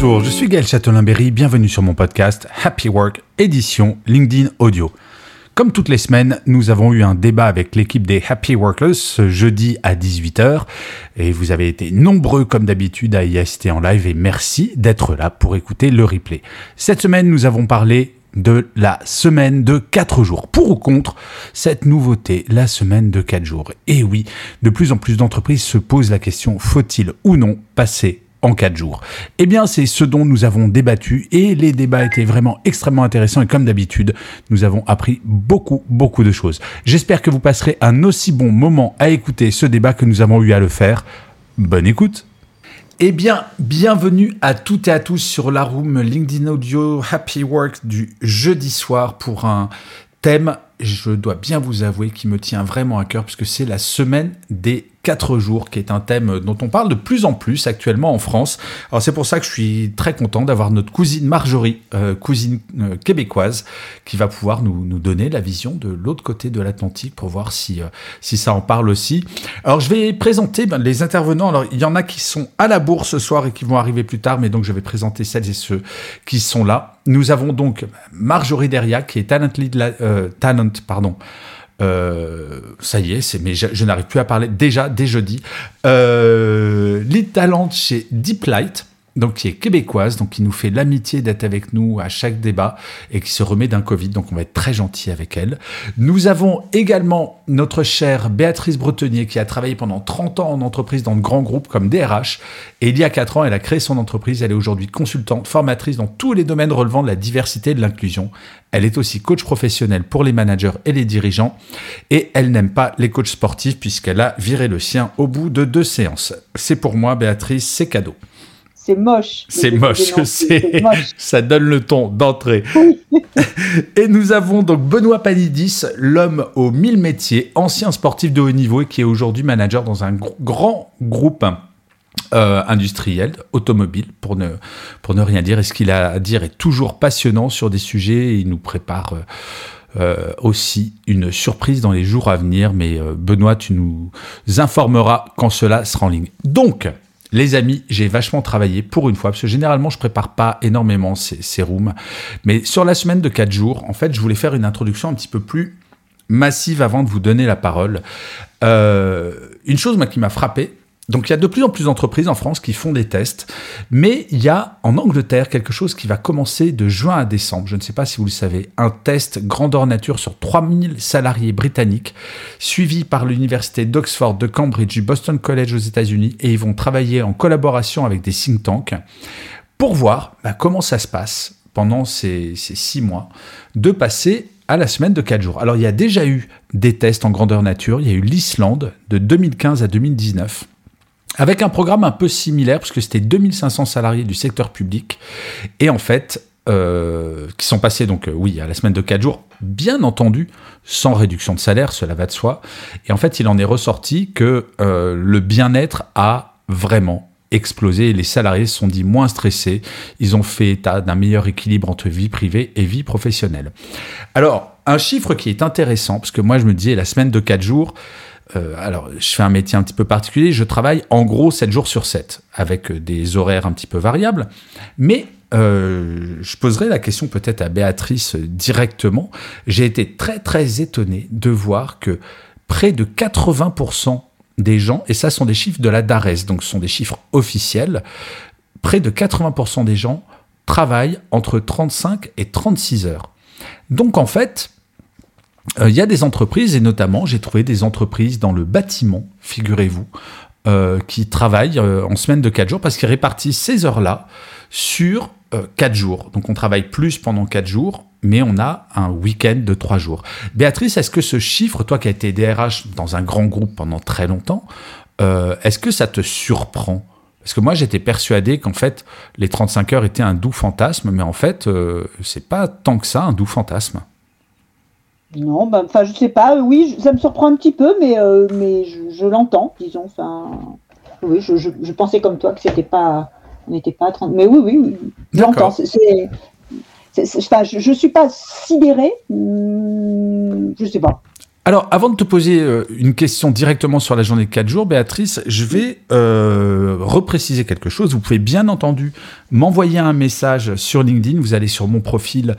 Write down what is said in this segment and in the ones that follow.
Bonjour, je suis Gaël Châtelain-Berry, bienvenue sur mon podcast Happy Work, édition LinkedIn Audio. Comme toutes les semaines, nous avons eu un débat avec l'équipe des Happy Workers ce jeudi à 18h et vous avez été nombreux comme d'habitude à y assister en live et merci d'être là pour écouter le replay. Cette semaine, nous avons parlé de la semaine de 4 jours. Pour ou contre cette nouveauté, la semaine de 4 jours? Et oui, de plus en plus d'entreprises se posent la question, faut-il ou non passer en 4 jours Eh bien, c'est ce dont nous avons débattu et les débats étaient vraiment extrêmement intéressants et comme d'habitude, nous avons appris beaucoup, beaucoup de choses. J'espère que vous passerez un aussi bon moment à écouter ce débat que nous avons eu à le faire. Bonne écoute eh bien, bienvenue à toutes et à tous sur la room LinkedIn Audio Happy Work du jeudi soir pour un thème, je dois bien vous avouer, qui me tient vraiment à cœur puisque c'est la semaine des 4 jours, qui est un thème dont on parle de plus en plus actuellement en France. Alors c'est pour ça que je suis très content d'avoir notre cousine Marjorie, euh, cousine euh, québécoise, qui va pouvoir nous, donner la vision de l'autre côté de l'Atlantique pour voir si, euh, si ça en parle aussi. Alors je vais présenter ben, les intervenants. Alors il y en a qui sont à la bourse ce soir et qui vont arriver plus tard, mais donc je vais présenter celles et ceux qui sont là. Nous avons donc Marjorie Deriac, qui est talent lead, talent, pardon, euh, ça y est, mais je, je n'arrive plus à parler déjà dès jeudi. Euh, lead talent chez Deep Light, donc qui est québécoise, donc qui nous fait l'amitié d'être avec nous à chaque débat et qui se remet d'un Covid, donc on va être très gentil avec elle. Nous avons également notre chère Béatrice Bretonnier qui a travaillé pendant 30 ans en entreprise dans de grands groupes comme DRH et il y a 4 ans elle a créé son entreprise, elle est aujourd'hui consultante, formatrice dans tous les domaines relevant de la diversité et de l'inclusion. Elle est aussi coach professionnel pour les managers et les dirigeants et elle n'aime pas les coachs sportifs puisqu'elle a viré le sien au bout de deux séances. C'est pour moi Béatrice, c'est cadeau. C'est moche. C'est moche, c'est ça donne le ton d'entrée. et nous avons donc Benoît Panidis, l'homme aux mille métiers, ancien sportif de haut niveau et qui est aujourd'hui manager dans un grand groupe euh, industriel, automobile, pour ne, pour ne rien dire. Et ce qu'il a à dire est toujours passionnant sur des sujets et il nous prépare. Euh, euh, aussi une surprise dans les jours à venir, mais Benoît, tu nous informeras quand cela sera en ligne. Donc, les amis, j'ai vachement travaillé pour une fois, parce que généralement, je prépare pas énormément ces, rooms. Mais sur la semaine de 4 jours, en fait, je voulais faire une introduction un petit peu plus massive avant de vous donner la parole. Euh, une chose qui m'a frappé, donc il y a de plus en plus d'entreprises en France qui font des tests, mais il y a en Angleterre quelque chose qui va commencer de juin à décembre, je ne sais pas si vous le savez, un test grandeur nature sur 3000 salariés britanniques, suivi par l'université d'Oxford, de Cambridge, du Boston College aux États-Unis, et ils vont travailler en collaboration avec des think tanks pour voir bah, comment ça se passe pendant ces, six mois, de passer à la semaine de 4 jours. Alors il y a déjà eu des tests en grandeur nature, il y a eu l'Islande de 2015 à 2019 avec un programme un peu similaire, puisque c'était 2500 salariés du secteur public, et en fait, euh, qui sont passés, donc euh, oui, à la semaine de 4 jours, bien entendu, sans réduction de salaire, cela va de soi, et en fait, il en est ressorti que euh, le bien-être a vraiment explosé, les salariés se sont dit moins stressés, ils ont fait état d'un meilleur équilibre entre vie privée et vie professionnelle. Alors, un chiffre qui est intéressant, parce que moi je me disais, la semaine de 4 jours, euh, alors, je fais un métier un petit peu particulier. Je travaille en gros 7 jours sur 7, avec euh, des horaires un petit peu variables. Mais euh, je poserai la question peut-être à Béatrice directement. J'ai été très très étonné de voir que près de 80% des gens, et ça sont des chiffres de la DARES, donc ce sont des chiffres officiels, près de 80% des gens travaillent entre 35 et 36 heures. Donc en fait, euh, il y a des entreprises, et notamment j'ai trouvé des entreprises dans le bâtiment, figurez-vous, euh, qui travaillent euh, en semaine de 4 jours parce qu'ils répartissent ces heures-là sur 4 jours. Donc on travaille plus pendant 4 jours, mais on a un week-end de 3 jours. Béatrice, est-ce que ce chiffre, toi qui as été DRH dans un grand groupe pendant très longtemps, Est-ce que ça te surprend? Parce que moi, j'étais persuadé qu'en fait, les 35 heures étaient un doux fantasme, mais en fait, c'est pas tant que ça un doux fantasme. Non, ben, enfin, je sais pas. Oui, ça me surprend un petit peu, mais, mais je, l'entends, disons. Enfin, oui, je, je, pensais comme toi que c'était pas, on n'était pas à 30. Mais oui, oui, oui j'entends. C'est je ne suis pas sidérée, hmm, je ne sais pas. Alors, avant de te poser euh, une question directement sur la journée de 4 jours, Béatrice, je vais euh, repréciser quelque chose. Vous pouvez bien entendu m'envoyer un message sur LinkedIn. Vous allez sur mon profil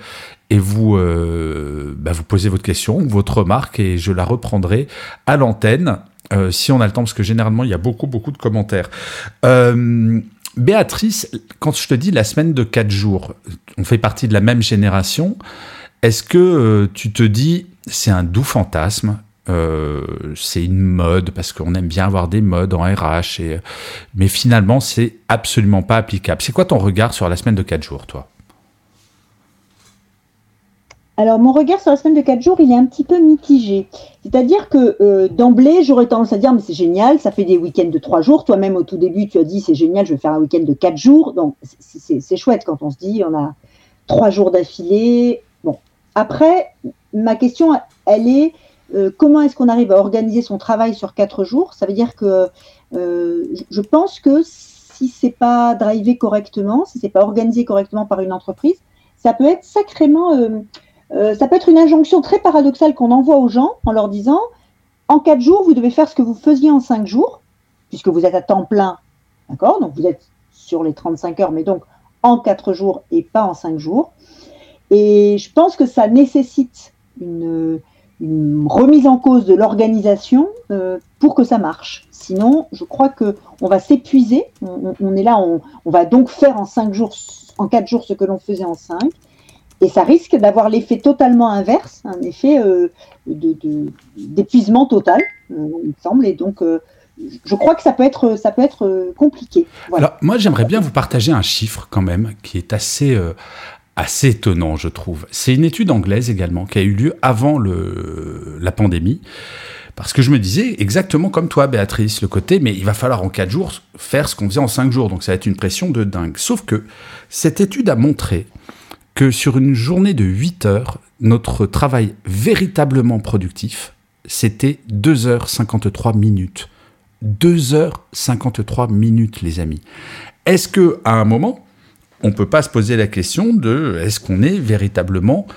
et vous, euh, bah, posez votre question, votre remarque, et je la reprendrai à l'antenne, si on a le temps, parce que généralement, il y a beaucoup, beaucoup de commentaires. Béatrice, quand je te dis la semaine de 4 jours, on fait partie de la même génération, est-ce que tu te dis c'est un doux fantasme euh, c'est une mode parce qu'on aime bien avoir des modes en RH, mais finalement c'est absolument pas applicable. C'est quoi ton regard sur la semaine de 4 jours, toi? Alors, mon regard sur la semaine de 4 jours, il est un petit peu mitigé. C'est-à-dire que euh, d'emblée, j'aurais tendance à dire, mais c'est génial, ça fait des week-ends de 3 jours. Toi-même, au tout début, tu as dit, c'est génial, je vais faire un week-end de 4 jours. Donc, c'est chouette quand on se dit, on a 3 jours d'affilée. Bon. Après, ma question, elle est, euh, comment est-ce qu'on arrive à organiser son travail sur 4 jours? Ça veut dire que euh, je pense que si c'est pas drivé correctement, si c'est pas organisé correctement par une entreprise, ça peut être sacrément euh, ça peut être une injonction très paradoxale qu'on envoie aux gens en leur disant en quatre jours, vous devez faire ce que vous faisiez en cinq jours, puisque vous êtes à temps plein, d'accord? Donc vous êtes sur les 35 heures, mais donc en quatre jours et pas en cinq jours. Et je pense que ça nécessite une, remise en cause de l'organisation euh, pour que ça marche. Sinon, je crois que on va s'épuiser. On, est là, on, va donc faire en cinq jours, en quatre jours ce que l'on faisait en cinq. Et ça risque d'avoir l'effet totalement inverse, un effet euh, d'épuisement total, euh, il me semble. Et donc, euh, je crois que ça peut être, ça peut être compliqué. Alors, moi, j'aimerais bien vous partager un chiffre quand même qui est assez, assez étonnant, je trouve. C'est une étude anglaise également qui a eu lieu avant le, la pandémie. Parce que je me disais exactement comme toi, Béatrice, le côté, mais il va falloir en 4 jours faire ce qu'on faisait en 5 jours. Donc ça va être une pression de dingue. Sauf que cette étude a montré que sur une journée de 8 heures, notre travail véritablement productif, c'était 2h53 minutes. 2h53 minutes, les amis. Est-ce que à un moment, on peut pas se poser la question de est-ce qu'on est véritablement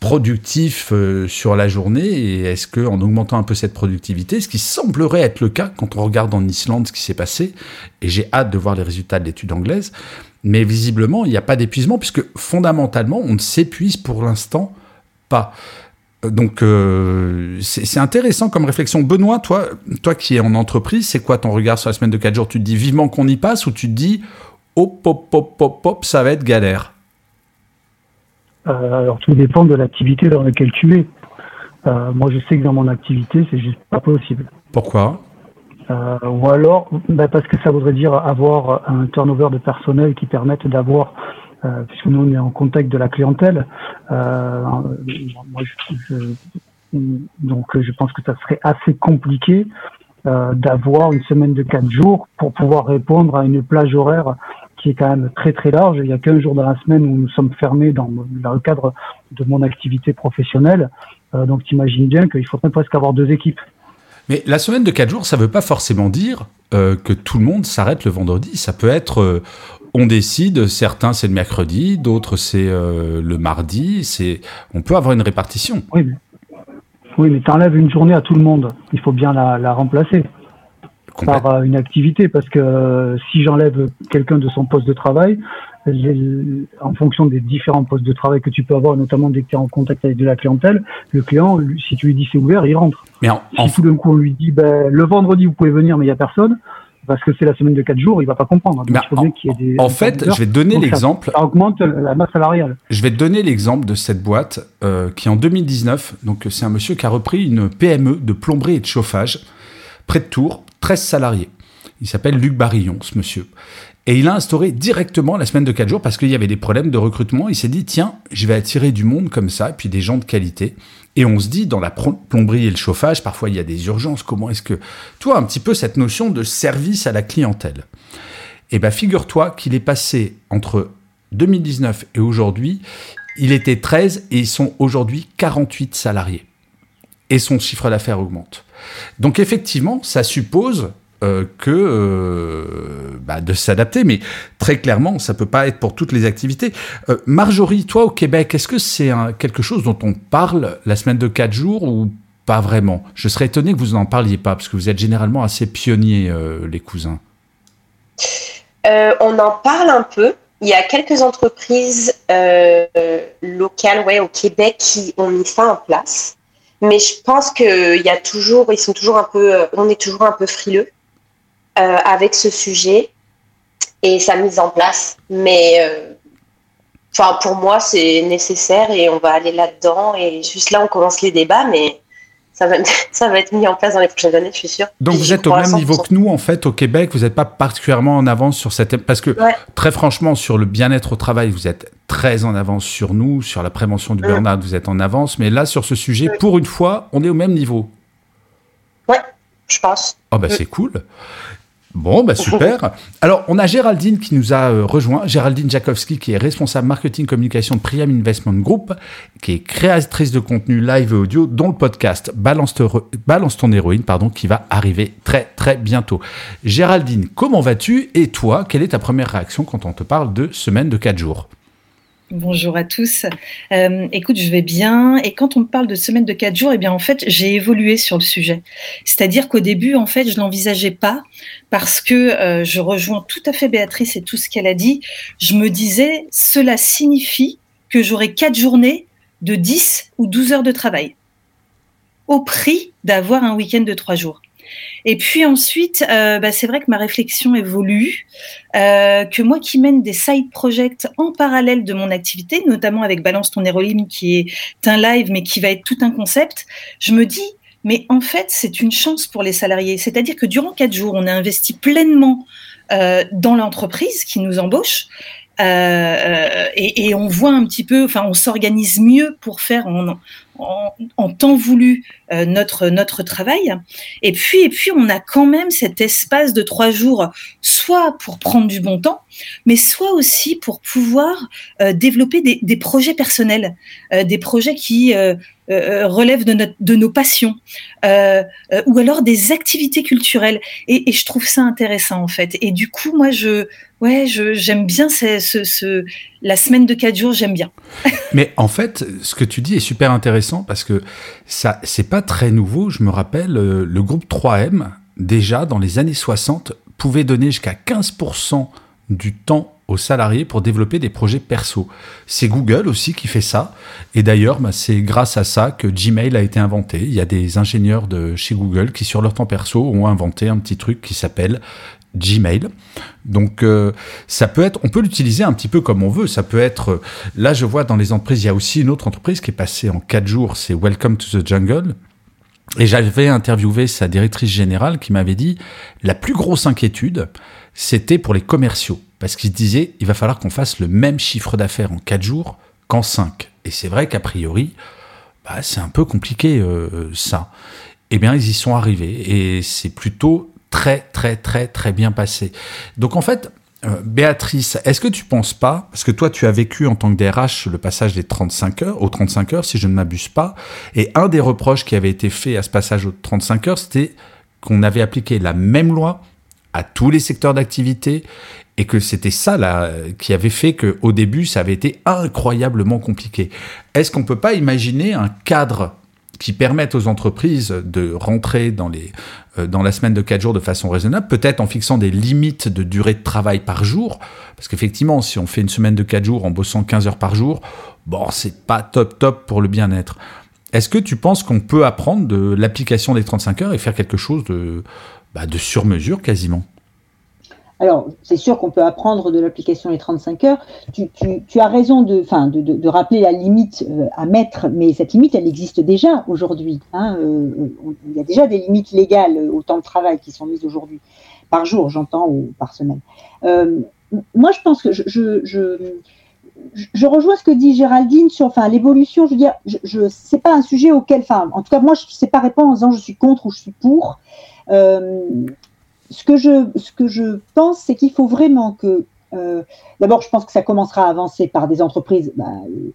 productif euh, sur la journée et est-ce que en augmentant un peu cette productivité, ce qui semblerait être le cas quand on regarde en Islande ce qui s'est passé, et j'ai hâte de voir les résultats de l'étude anglaise, mais visiblement, il n'y a pas d'épuisement, puisque fondamentalement, on ne s'épuise pour l'instant pas. Donc, euh, c'est intéressant comme réflexion. Benoît, toi, toi qui es en entreprise, c'est quoi ton regard sur la semaine de 4 jours? Tu te dis vivement qu'on y passe ou tu te dis hop, hop, hop, hop, hop, ça va être galère euh, Alors, tout dépend de l'activité dans laquelle tu es. Euh, moi, je sais que dans mon activité, c'est juste pas possible. Pourquoi? Euh, ou alors, ben parce que ça voudrait dire avoir un turnover de personnel qui permette d'avoir, euh, puisque nous on est en contact de la clientèle, euh, moi, je, donc je pense que ça serait assez compliqué euh, d'avoir une semaine de quatre jours pour pouvoir répondre à une plage horaire qui est quand même très très large. Il y a qu'un jour dans la semaine où nous sommes fermés dans, dans le cadre de mon activité professionnelle. Euh, donc tu imagines bien qu'il faudrait presque avoir deux équipes. Mais la semaine de 4 jours, ça ne veut pas forcément dire euh, que tout le monde s'arrête le vendredi. Ça peut être, euh, on décide, certains c'est le mercredi, d'autres c'est le mardi. C'est, on peut avoir une répartition. Oui, mais, oui, mais tu enlèves une journée à tout le monde. Il faut bien la, la remplacer par une activité parce que si j'enlève quelqu'un de son poste de travail, en fonction des différents postes de travail que tu peux avoir, notamment dès que tu es en contact avec de la clientèle, le client, si tu lui dis c'est ouvert, il rentre. Mais si tout d'un coup on lui dit ben, le vendredi vous pouvez venir mais il n'y a personne, parce que c'est la semaine de 4 jours, il va pas comprendre. en, fait, je vais te donner l'exemple. Ça, augmente la masse salariale. Je vais te donner l'exemple de cette boîte euh, qui en 2019, donc c'est un monsieur qui a repris une PME de plomberie et de chauffage près de Tours, 13 salariés. Il s'appelle Luc Barillon, ce monsieur. Et il a instauré directement la semaine de 4 jours parce qu'il y avait des problèmes de recrutement. Il s'est dit, tiens, je vais attirer du monde comme ça, et puis des gens de qualité. Et on se dit, dans la plomberie et le chauffage, parfois il y a des urgences. Comment est-ce que... Toi, un petit peu cette notion de service à la clientèle? Eh bien, figure-toi qu'il est passé entre 2019 et aujourd'hui, il était 13 et ils sont aujourd'hui 48 salariés. Et son chiffre d'affaires augmente. Donc effectivement, ça suppose euh, que euh, bah, de s'adapter, mais très clairement, ça peut pas être pour toutes les activités. Euh, Marjorie, toi au Québec, est-ce que c'est quelque chose dont on parle la semaine de 4 jours ou pas vraiment? Je serais étonné que vous n'en parliez pas, parce que vous êtes généralement assez pionniers, les cousins. on en parle un peu. Il y a quelques entreprises locales au Québec qui ont mis ça en place. Mais je pense qu'il y a toujours, ils sont toujours un peu, on est toujours un peu frileux. Euh, avec ce sujet et sa mise en place. Mais euh, enfin, pour moi, c'est nécessaire et on va aller là-dedans. Et juste là, on commence les débats, mais ça va, ça va être mis en place dans les prochaines années, je suis sûre. Donc vous êtes au même niveau que nous, en fait, au Québec, vous n'êtes pas particulièrement en avance sur cette... Parce que, très franchement, sur le bien-être au travail, vous êtes très en avance sur nous, sur la prévention du mm. burn-out, vous êtes en avance, mais là, sur ce sujet, pour une fois, on est au même niveau. Ouais, je pense. Oh, bah mm. c'est cool. Bon, bah super. Alors, on a Géraldine qui nous a euh, rejoint. Géraldine Jakowski, qui est responsable marketing communication de Priam Investment Group, qui est créatrice de contenu live et audio, dont le podcast Balance, Balance ton héroïne, pardon, qui va arriver très très bientôt. Géraldine, comment vas-tu? Et toi, quelle est ta première réaction quand on te parle de semaine de 4 jours? Bonjour à tous. Euh, écoute, je vais bien. Et quand on parle de semaine de quatre jours, eh bien, en fait, j'ai évolué sur le sujet. C'est-à-dire qu'au début, en fait, je l'envisageais pas parce que euh, je rejoins tout à fait Béatrice et tout ce qu'elle a dit. Je me disais, cela signifie que j'aurai quatre journées de 10 ou 12 heures de travail au prix d'avoir un week-end de trois jours. Et puis ensuite, euh, bah, c'est vrai que ma réflexion évolue, euh, que moi qui mène des side projects en parallèle de mon activité, notamment avec Balance ton héroïne qui est un live mais qui va être tout un concept, je me dis, mais en fait, c'est une chance pour les salariés. C'est-à-dire que durant quatre jours, on a investi pleinement euh, dans l'entreprise qui nous embauche. Euh, et, et, on voit un petit peu, enfin, on s'organise mieux pour faire en, temps voulu euh, notre notre travail. Et puis et puis on a quand même cet espace de trois jours, soit pour prendre du bon temps, mais soit aussi pour pouvoir euh, développer des, des, projets personnels, euh, des projets qui relèvent de, notre, de nos passions, ou alors des activités culturelles. Et, je trouve ça intéressant en fait. Et du coup, moi, je ouais, j'aime bien ce, la semaine de quatre jours, j'aime bien. mais en fait, ce que tu dis est super intéressant parce que ça, c'est pas très nouveau. Je me rappelle, euh, le groupe 3M, déjà dans les années 60, pouvait donner jusqu'à 15% du temps aux salariés pour développer des projets perso. C'est Google aussi qui fait ça. Et d'ailleurs, bah, c'est grâce à ça que Gmail a été inventé. Il y a des ingénieurs de chez Google qui, sur leur temps perso, ont inventé un petit truc qui s'appelle Gmail. Donc euh, ça peut être, on peut l'utiliser un petit peu comme on veut. Ça peut être, euh, là je vois dans les entreprises, il y a aussi une autre entreprise qui est passée en quatre jours, c'est Welcome to the Jungle. Et j'avais interviewé sa directrice générale qui m'avait dit la plus grosse inquiétude, c'était pour les commerciaux, parce qu'ils disaient il va falloir qu'on fasse le même chiffre d'affaires en quatre jours qu'en cinq. Et c'est vrai qu'a priori, bah, c'est un peu compliqué euh, ça. Eh bien, ils y sont arrivés et c'est plutôt très, très, très, très bien passé. Donc en fait, euh, Béatrice, est-ce que tu penses pas, parce que toi tu as vécu en tant que DRH le passage des 35 heures, aux 35 heures, si je ne m'abuse pas, et un des reproches qui avait été fait à ce passage aux 35 heures, c'était qu'on avait appliqué la même loi à tous les secteurs d'activité et que c'était ça là qui avait fait que au début ça avait été incroyablement compliqué. Est-ce qu'on peut pas imaginer un cadre qui permette aux entreprises de rentrer dans les euh, dans la semaine de 4 jours de façon raisonnable, peut-être en fixant des limites de durée de travail par jour, parce qu'effectivement, si on fait une semaine de 4 jours en bossant 15 heures par jour, bon, c'est pas top top pour le bien-être. Est-ce que tu penses qu'on peut apprendre de l'application des 35 heures et faire quelque chose de, bah, de sur-mesure quasiment alors, c'est sûr qu'on peut apprendre de l'application les 35 heures. Tu, as raison de, rappeler la limite euh, à mettre, mais cette limite, elle existe déjà aujourd'hui. Hein, euh, il y a déjà des limites légales au temps de travail qui sont mises aujourd'hui, par jour, j'entends, ou par semaine. Euh, moi, je pense que je, je, rejoins ce que dit Géraldine sur l'évolution. Je veux dire, je, c'est pas un sujet auquel, en tout cas, moi, je ne sais pas répondre en disant je suis contre ou je suis pour ce que je, ce que je pense, c'est qu'il faut vraiment que, euh, d'abord, je pense que ça commencera à avancer par des entreprises bah, euh,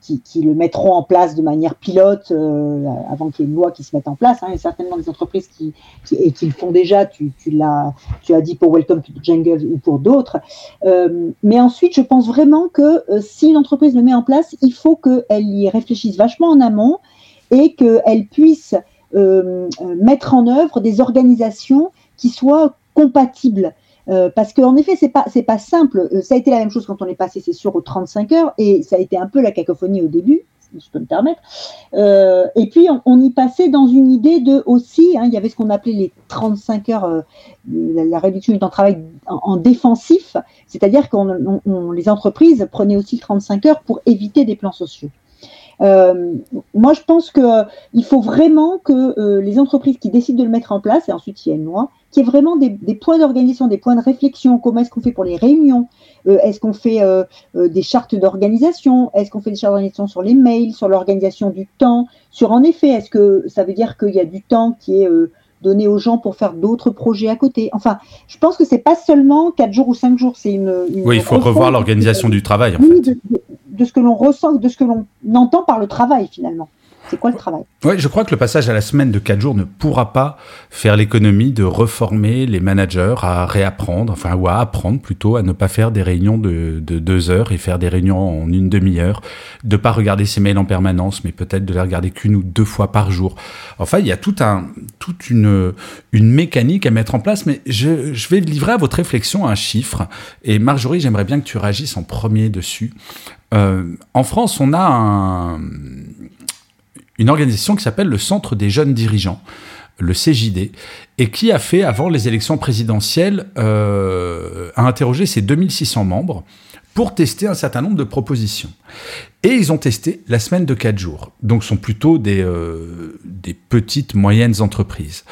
qui, le mettront en place de manière pilote euh, avant qu'il y ait une loi qui se mette en place. Hein. A certainement des entreprises qui, et qui le font déjà. Tu, l'as, dit pour Welcome to Jungle ou pour d'autres. Euh, mais ensuite, je pense vraiment que euh, si une entreprise le met en place, il faut qu'elle y réfléchisse vachement en amont et qu'elle puisse euh, mettre en œuvre des organisations qui soit compatible. Euh, parce qu'en effet, c'est pas pas simple. Euh, ça a été la même chose quand on est passé, c'est sûr, aux 35 heures, et ça a été un peu la cacophonie au début, si je peux me permettre. Euh, et puis on, y passait dans une idée de aussi, hein, il y avait ce qu'on appelait les 35 heures, la, réduction du temps de travail en, défensif, c'est-à-dire que les entreprises prenaient aussi 35 heures pour éviter des plans sociaux. Euh, moi, je pense qu'il euh, faut vraiment que euh, les entreprises qui décident de le mettre en place, et ensuite il y a une loi, qu'il y ait vraiment des, points d'organisation, des points de réflexion. Comment est-ce qu'on fait pour les réunions? Est-ce qu'on fait des chartes d'organisation? Est-ce qu'on fait des chartes d'organisation sur les mails, sur l'organisation du temps? Sur en effet, est-ce que ça veut dire qu'il y a du temps qui est donné aux gens pour faire d'autres projets à côté. Enfin, je pense que c'est pas seulement 4 jours ou 5 jours, c'est une, Oui, il faut revoir l'organisation du travail. En fait de ce que l'on ressent, de ce que l'on entend par le travail finalement. C'est quoi le travail? Oui, je crois que le passage à la semaine de 4 jours ne pourra pas faire l'économie de reformer les managers à réapprendre, enfin, ou à apprendre plutôt à ne pas faire des réunions de, de deux heures et faire des réunions en une demi-heure, de pas regarder ses mails en permanence, mais peut-être de les regarder qu'une ou deux fois par jour. Enfin, il y a toute une, mécanique à mettre en place, mais je, je vais livrer à votre réflexion un chiffre. Et Marjorie, j'aimerais bien que tu réagisses en premier dessus. Euh, en France, on a un, une organisation qui s'appelle le Centre des jeunes dirigeants, le CJD, et qui a fait, avant les élections présidentielles, euh, a interrogé ses 2600 membres pour tester un certain nombre de propositions. Et ils ont testé la semaine de 4 jours. Donc, ce sont plutôt des, euh, des petites, moyennes entreprises.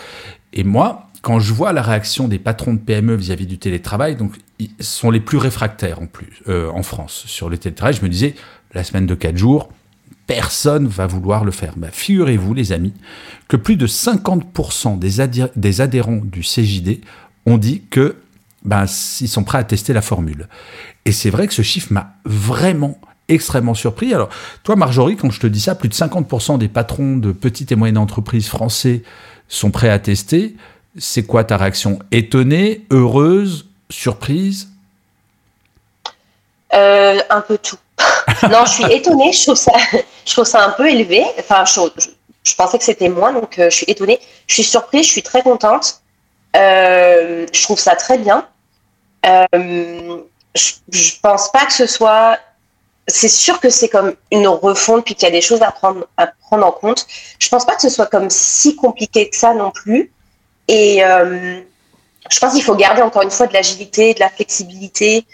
Et moi, quand je vois la réaction des patrons de PME vis-à-vis du télétravail, donc ils sont les plus réfractaires en plus euh, en France sur le télétravail, je me disais la semaine de 4 jours, personne va vouloir le faire. Bah, figurez-vous les amis que plus de 50% des, des, adhérents du CJD ont dit que ben, ils sont prêts à tester la formule. Et c'est vrai que ce chiffre m'a vraiment extrêmement surpris. Alors, toi, Marjorie, quand je te dis ça, plus de 50% des patrons de petites et moyennes entreprises français sont prêts à tester. C'est quoi ta réaction? Étonnée, heureuse, surprise? Euh, Un peu tout. non, je suis étonnée. Je trouve ça, je trouve ça un peu élevé. Enfin, je, pensais que c'était moins, donc euh, je suis étonnée. Je suis surprise. Je suis très contente. Euh, je trouve ça très bien. je, je pense pas que ce soit. C'est sûr que c'est comme une refonte, puis qu'il y a des choses à prendre, à prendre en compte. Je pense pas que ce soit comme si compliqué que ça non plus. Et euh, je pense qu'il faut garder encore une fois de l'agilité, de la flexibilité.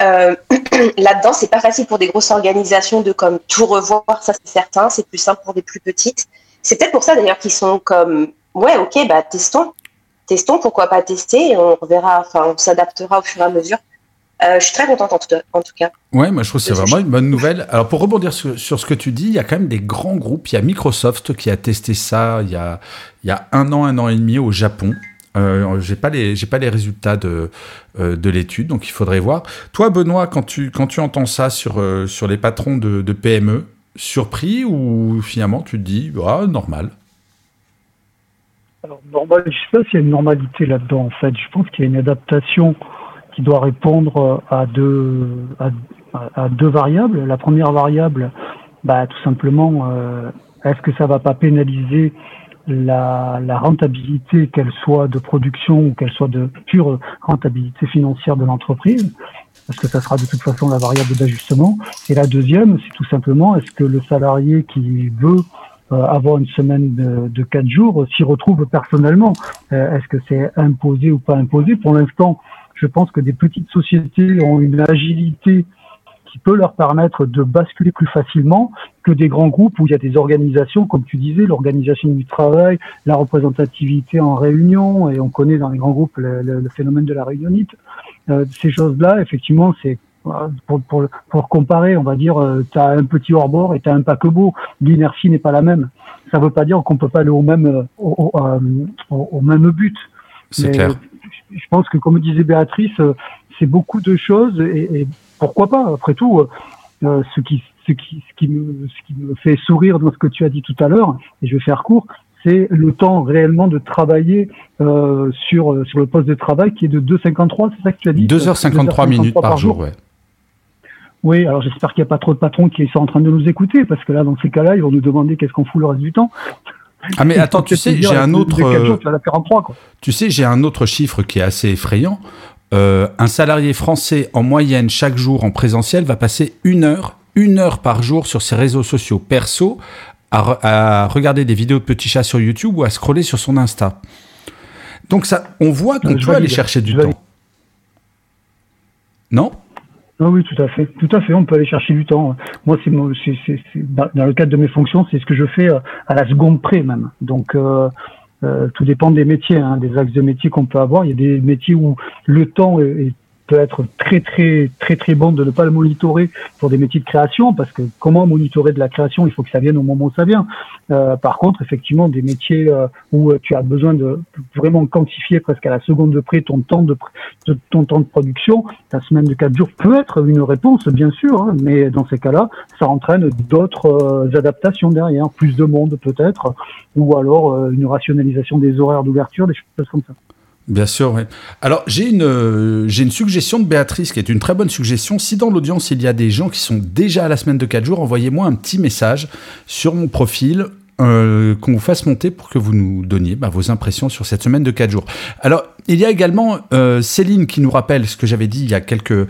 Euh, là-dedans, c'est pas facile pour des grosses organisations de comme tout revoir, ça c'est certain. C'est plus simple pour des plus petites. C'est peut-être pour ça d'ailleurs qu'ils sont comme ouais, ok, bah testons, testons, pourquoi pas tester, et on verra, enfin on s'adaptera au fur et à mesure. Euh, je suis très contente en tout, en tout cas. Ouais, moi je trouve que c'est vraiment une bonne nouvelle. Alors pour rebondir sur, ce que tu dis, il y a quand même des grands groupes. Il y a Microsoft qui a testé ça il y a, il y a un an, un an et demi au Japon. Euh, j'ai pas les j'ai pas les résultats de euh, de l'étude, donc il faudrait voir. Toi, Benoît, quand tu quand tu entends ça sur euh, sur les patrons de, PME, surpris ou finalement tu te dis ah, normal? Alors normal, je sais pas s'il y a une normalité là-dedans. En fait, je pense qu'il y a une adaptation qui doit répondre à deux, à, deux variables. La première variable, bah, tout simplement, est-ce que ça va pas pénaliser la, la rentabilité, qu'elle soit de production ou qu'elle soit de pure rentabilité financière de l'entreprise parce que ça sera de toute façon la variable d'ajustement. Et la deuxième, c'est tout simplement, est-ce que le salarié qui veut euh, avoir une semaine de, de quatre jours s'y retrouve personnellement? Euh, Est-ce que c'est imposé ou pas imposé? Pour l'instant, je pense que des petites sociétés ont une agilité qui peut leur permettre de basculer plus facilement que des grands groupes où il y a des organisations, comme tu disais, l'organisation du travail, la représentativité en réunion, et on connaît dans les grands groupes le, phénomène de la réunionite. Euh, ces choses-là, effectivement, c'est pour, pour, pour, comparer, on va dire, euh, tu as un petit hors-bord et tu as un paquebot. L'inertie n'est pas la même. Ça ne veut pas dire qu'on peut pas aller au même, euh, au, au, même but. C'est clair. Je pense que, comme disait Béatrice, c'est beaucoup de choses et, et pourquoi pas Après tout, euh, ce, qui, ce, qui, ce, qui me, ce qui me fait sourire dans ce que tu as dit tout à l'heure, et je vais faire court, c'est le temps réellement de travailler euh, sur, sur le poste de travail qui est de 2,53, c'est ça que tu as dit? 2h53 minutes par, jour, ouais. Oui, alors j'espère qu'il n'y a pas trop de patrons qui sont en train de nous écouter, parce que là, dans ces cas-là, ils vont nous demander qu'est-ce qu'on fout le reste du temps. Ah mais attends, tu sais, j'ai un autre. tu sais, j'ai un autre chiffre qui est assez effrayant. Euh, un salarié français en moyenne chaque jour en présentiel va passer une heure, une heure par jour sur ses réseaux sociaux perso à, regarder des vidéos de petits chats sur YouTube ou à scroller sur son Insta. Donc ça, on voit qu'on peut aller chercher du temps. Non? Ah oui, tout à fait. Tout à fait, on peut aller chercher du temps. Moi, c'est dans le cadre de mes fonctions, c'est ce que je fais euh, à la seconde près même. Donc, euh, tout dépend des métiers, hein, des axes de métier qu'on peut avoir. Il y a des métiers où le temps est, peut être très très très très bon de ne pas le monitorer pour des métiers de création parce que comment monitorer de la création il faut que ça vienne au moment où ça vient. Euh, par contre effectivement des métiers euh, où tu as besoin de vraiment quantifier presque à la seconde de près ton temps de, ton temps de production. La semaine de quatre jours peut être une réponse bien sûr hein, mais dans ces cas-là ça entraîne d'autres euh, adaptations derrière plus de monde peut-être ou alors euh, une rationalisation des horaires d'ouverture des choses comme ça Bien sûr, oui. Alors, j'ai une, euh, une suggestion de Béatrice qui est une très bonne suggestion. Si dans l'audience, il y a des gens qui sont déjà à la semaine de 4 jours, envoyez-moi un petit message sur mon profil euh, qu'on vous fasse monter pour que vous nous donniez bah, vos impressions sur cette semaine de 4 jours. Alors, il y a également euh, Céline qui nous rappelle ce que j'avais dit il y a quelques,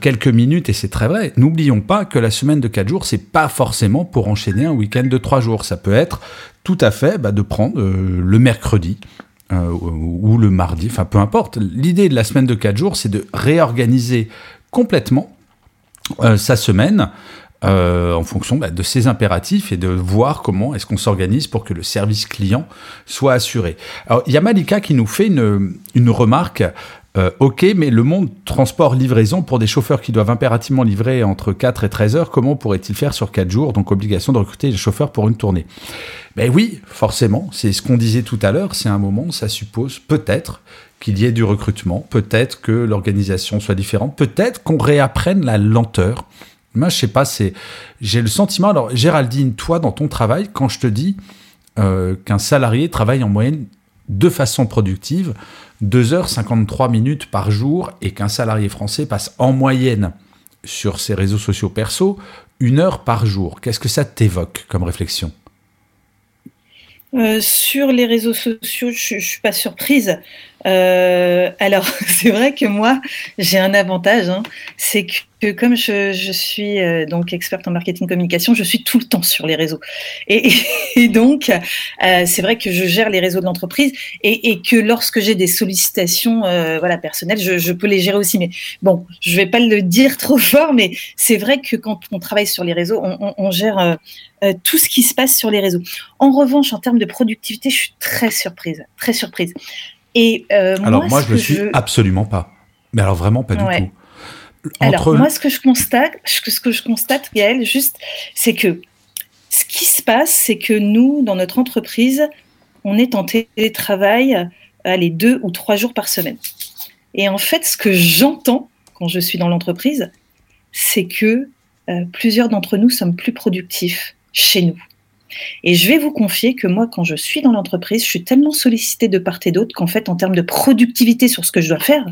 quelques minutes, et c'est très vrai. N'oublions pas que la semaine de 4 jours, c'est pas forcément pour enchaîner un week-end de 3 jours. Ça peut être tout à fait bah, de prendre le mercredi euh, ou le mardi, enfin peu importe. L'idée de la semaine de 4 jours, c'est de réorganiser complètement euh, sa semaine euh, en fonction bah, de ses impératifs et de voir comment est-ce qu'on s'organise pour que le service client soit assuré. Alors il y a Malika qui nous fait une, une remarque euh, ok, mais le monde transport-livraison pour des chauffeurs qui doivent impérativement livrer entre 4 et 13 heures, comment pourrait-il faire sur 4 jours? Donc obligation de recruter des chauffeurs pour une tournée. Ben oui, forcément, c'est ce qu'on disait tout à l'heure, c'est un moment, ça suppose peut-être qu'il y ait du recrutement, peut-être que l'organisation soit différente, peut-être qu'on réapprenne la lenteur. Moi, je sais pas, c'est, j'ai le sentiment. Alors, Géraldine, toi, dans ton travail, quand je te dis euh, qu'un salarié travaille en moyenne de façon productive, 2h53 minutes par jour et qu'un salarié français passe en moyenne sur ses réseaux sociaux perso une heure par jour. Qu'est-ce que ça t'évoque comme réflexion? Euh, sur les réseaux sociaux, je, ne suis pas surprise. Euh, alors, c'est vrai que moi, j'ai un avantage, hein. c'est que comme je, suis euh, donc experte en marketing communication, je suis tout le temps sur les réseaux. Et, donc, c'est vrai que je gère les réseaux de l'entreprise et, que lorsque j'ai des sollicitations, voilà, personnelles, je, peux les gérer aussi. Mais bon, je vais pas le dire trop fort, mais c'est vrai que quand on travaille sur les réseaux, on, on gère euh, tout ce qui se passe sur les réseaux. En revanche, en termes de productivité, je suis très surprise, très surprise. Et euh, alors moi, je ne suis absolument pas. Mais alors vraiment pas du tout. Alors moi, ce que je constate, ce que je constate, Gaëlle, juste, c'est que ce qui se passe, c'est que nous, dans notre entreprise, on est en télétravail, les deux ou trois jours par semaine. Et en fait, ce que j'entends quand je suis dans l'entreprise, c'est que euh, plusieurs d'entre nous sommes plus productifs chez nous. Et je vais vous confier que moi, quand je suis dans l'entreprise, je suis tellement sollicitée de part et d'autre qu'en fait, en termes de productivité sur ce que je dois faire,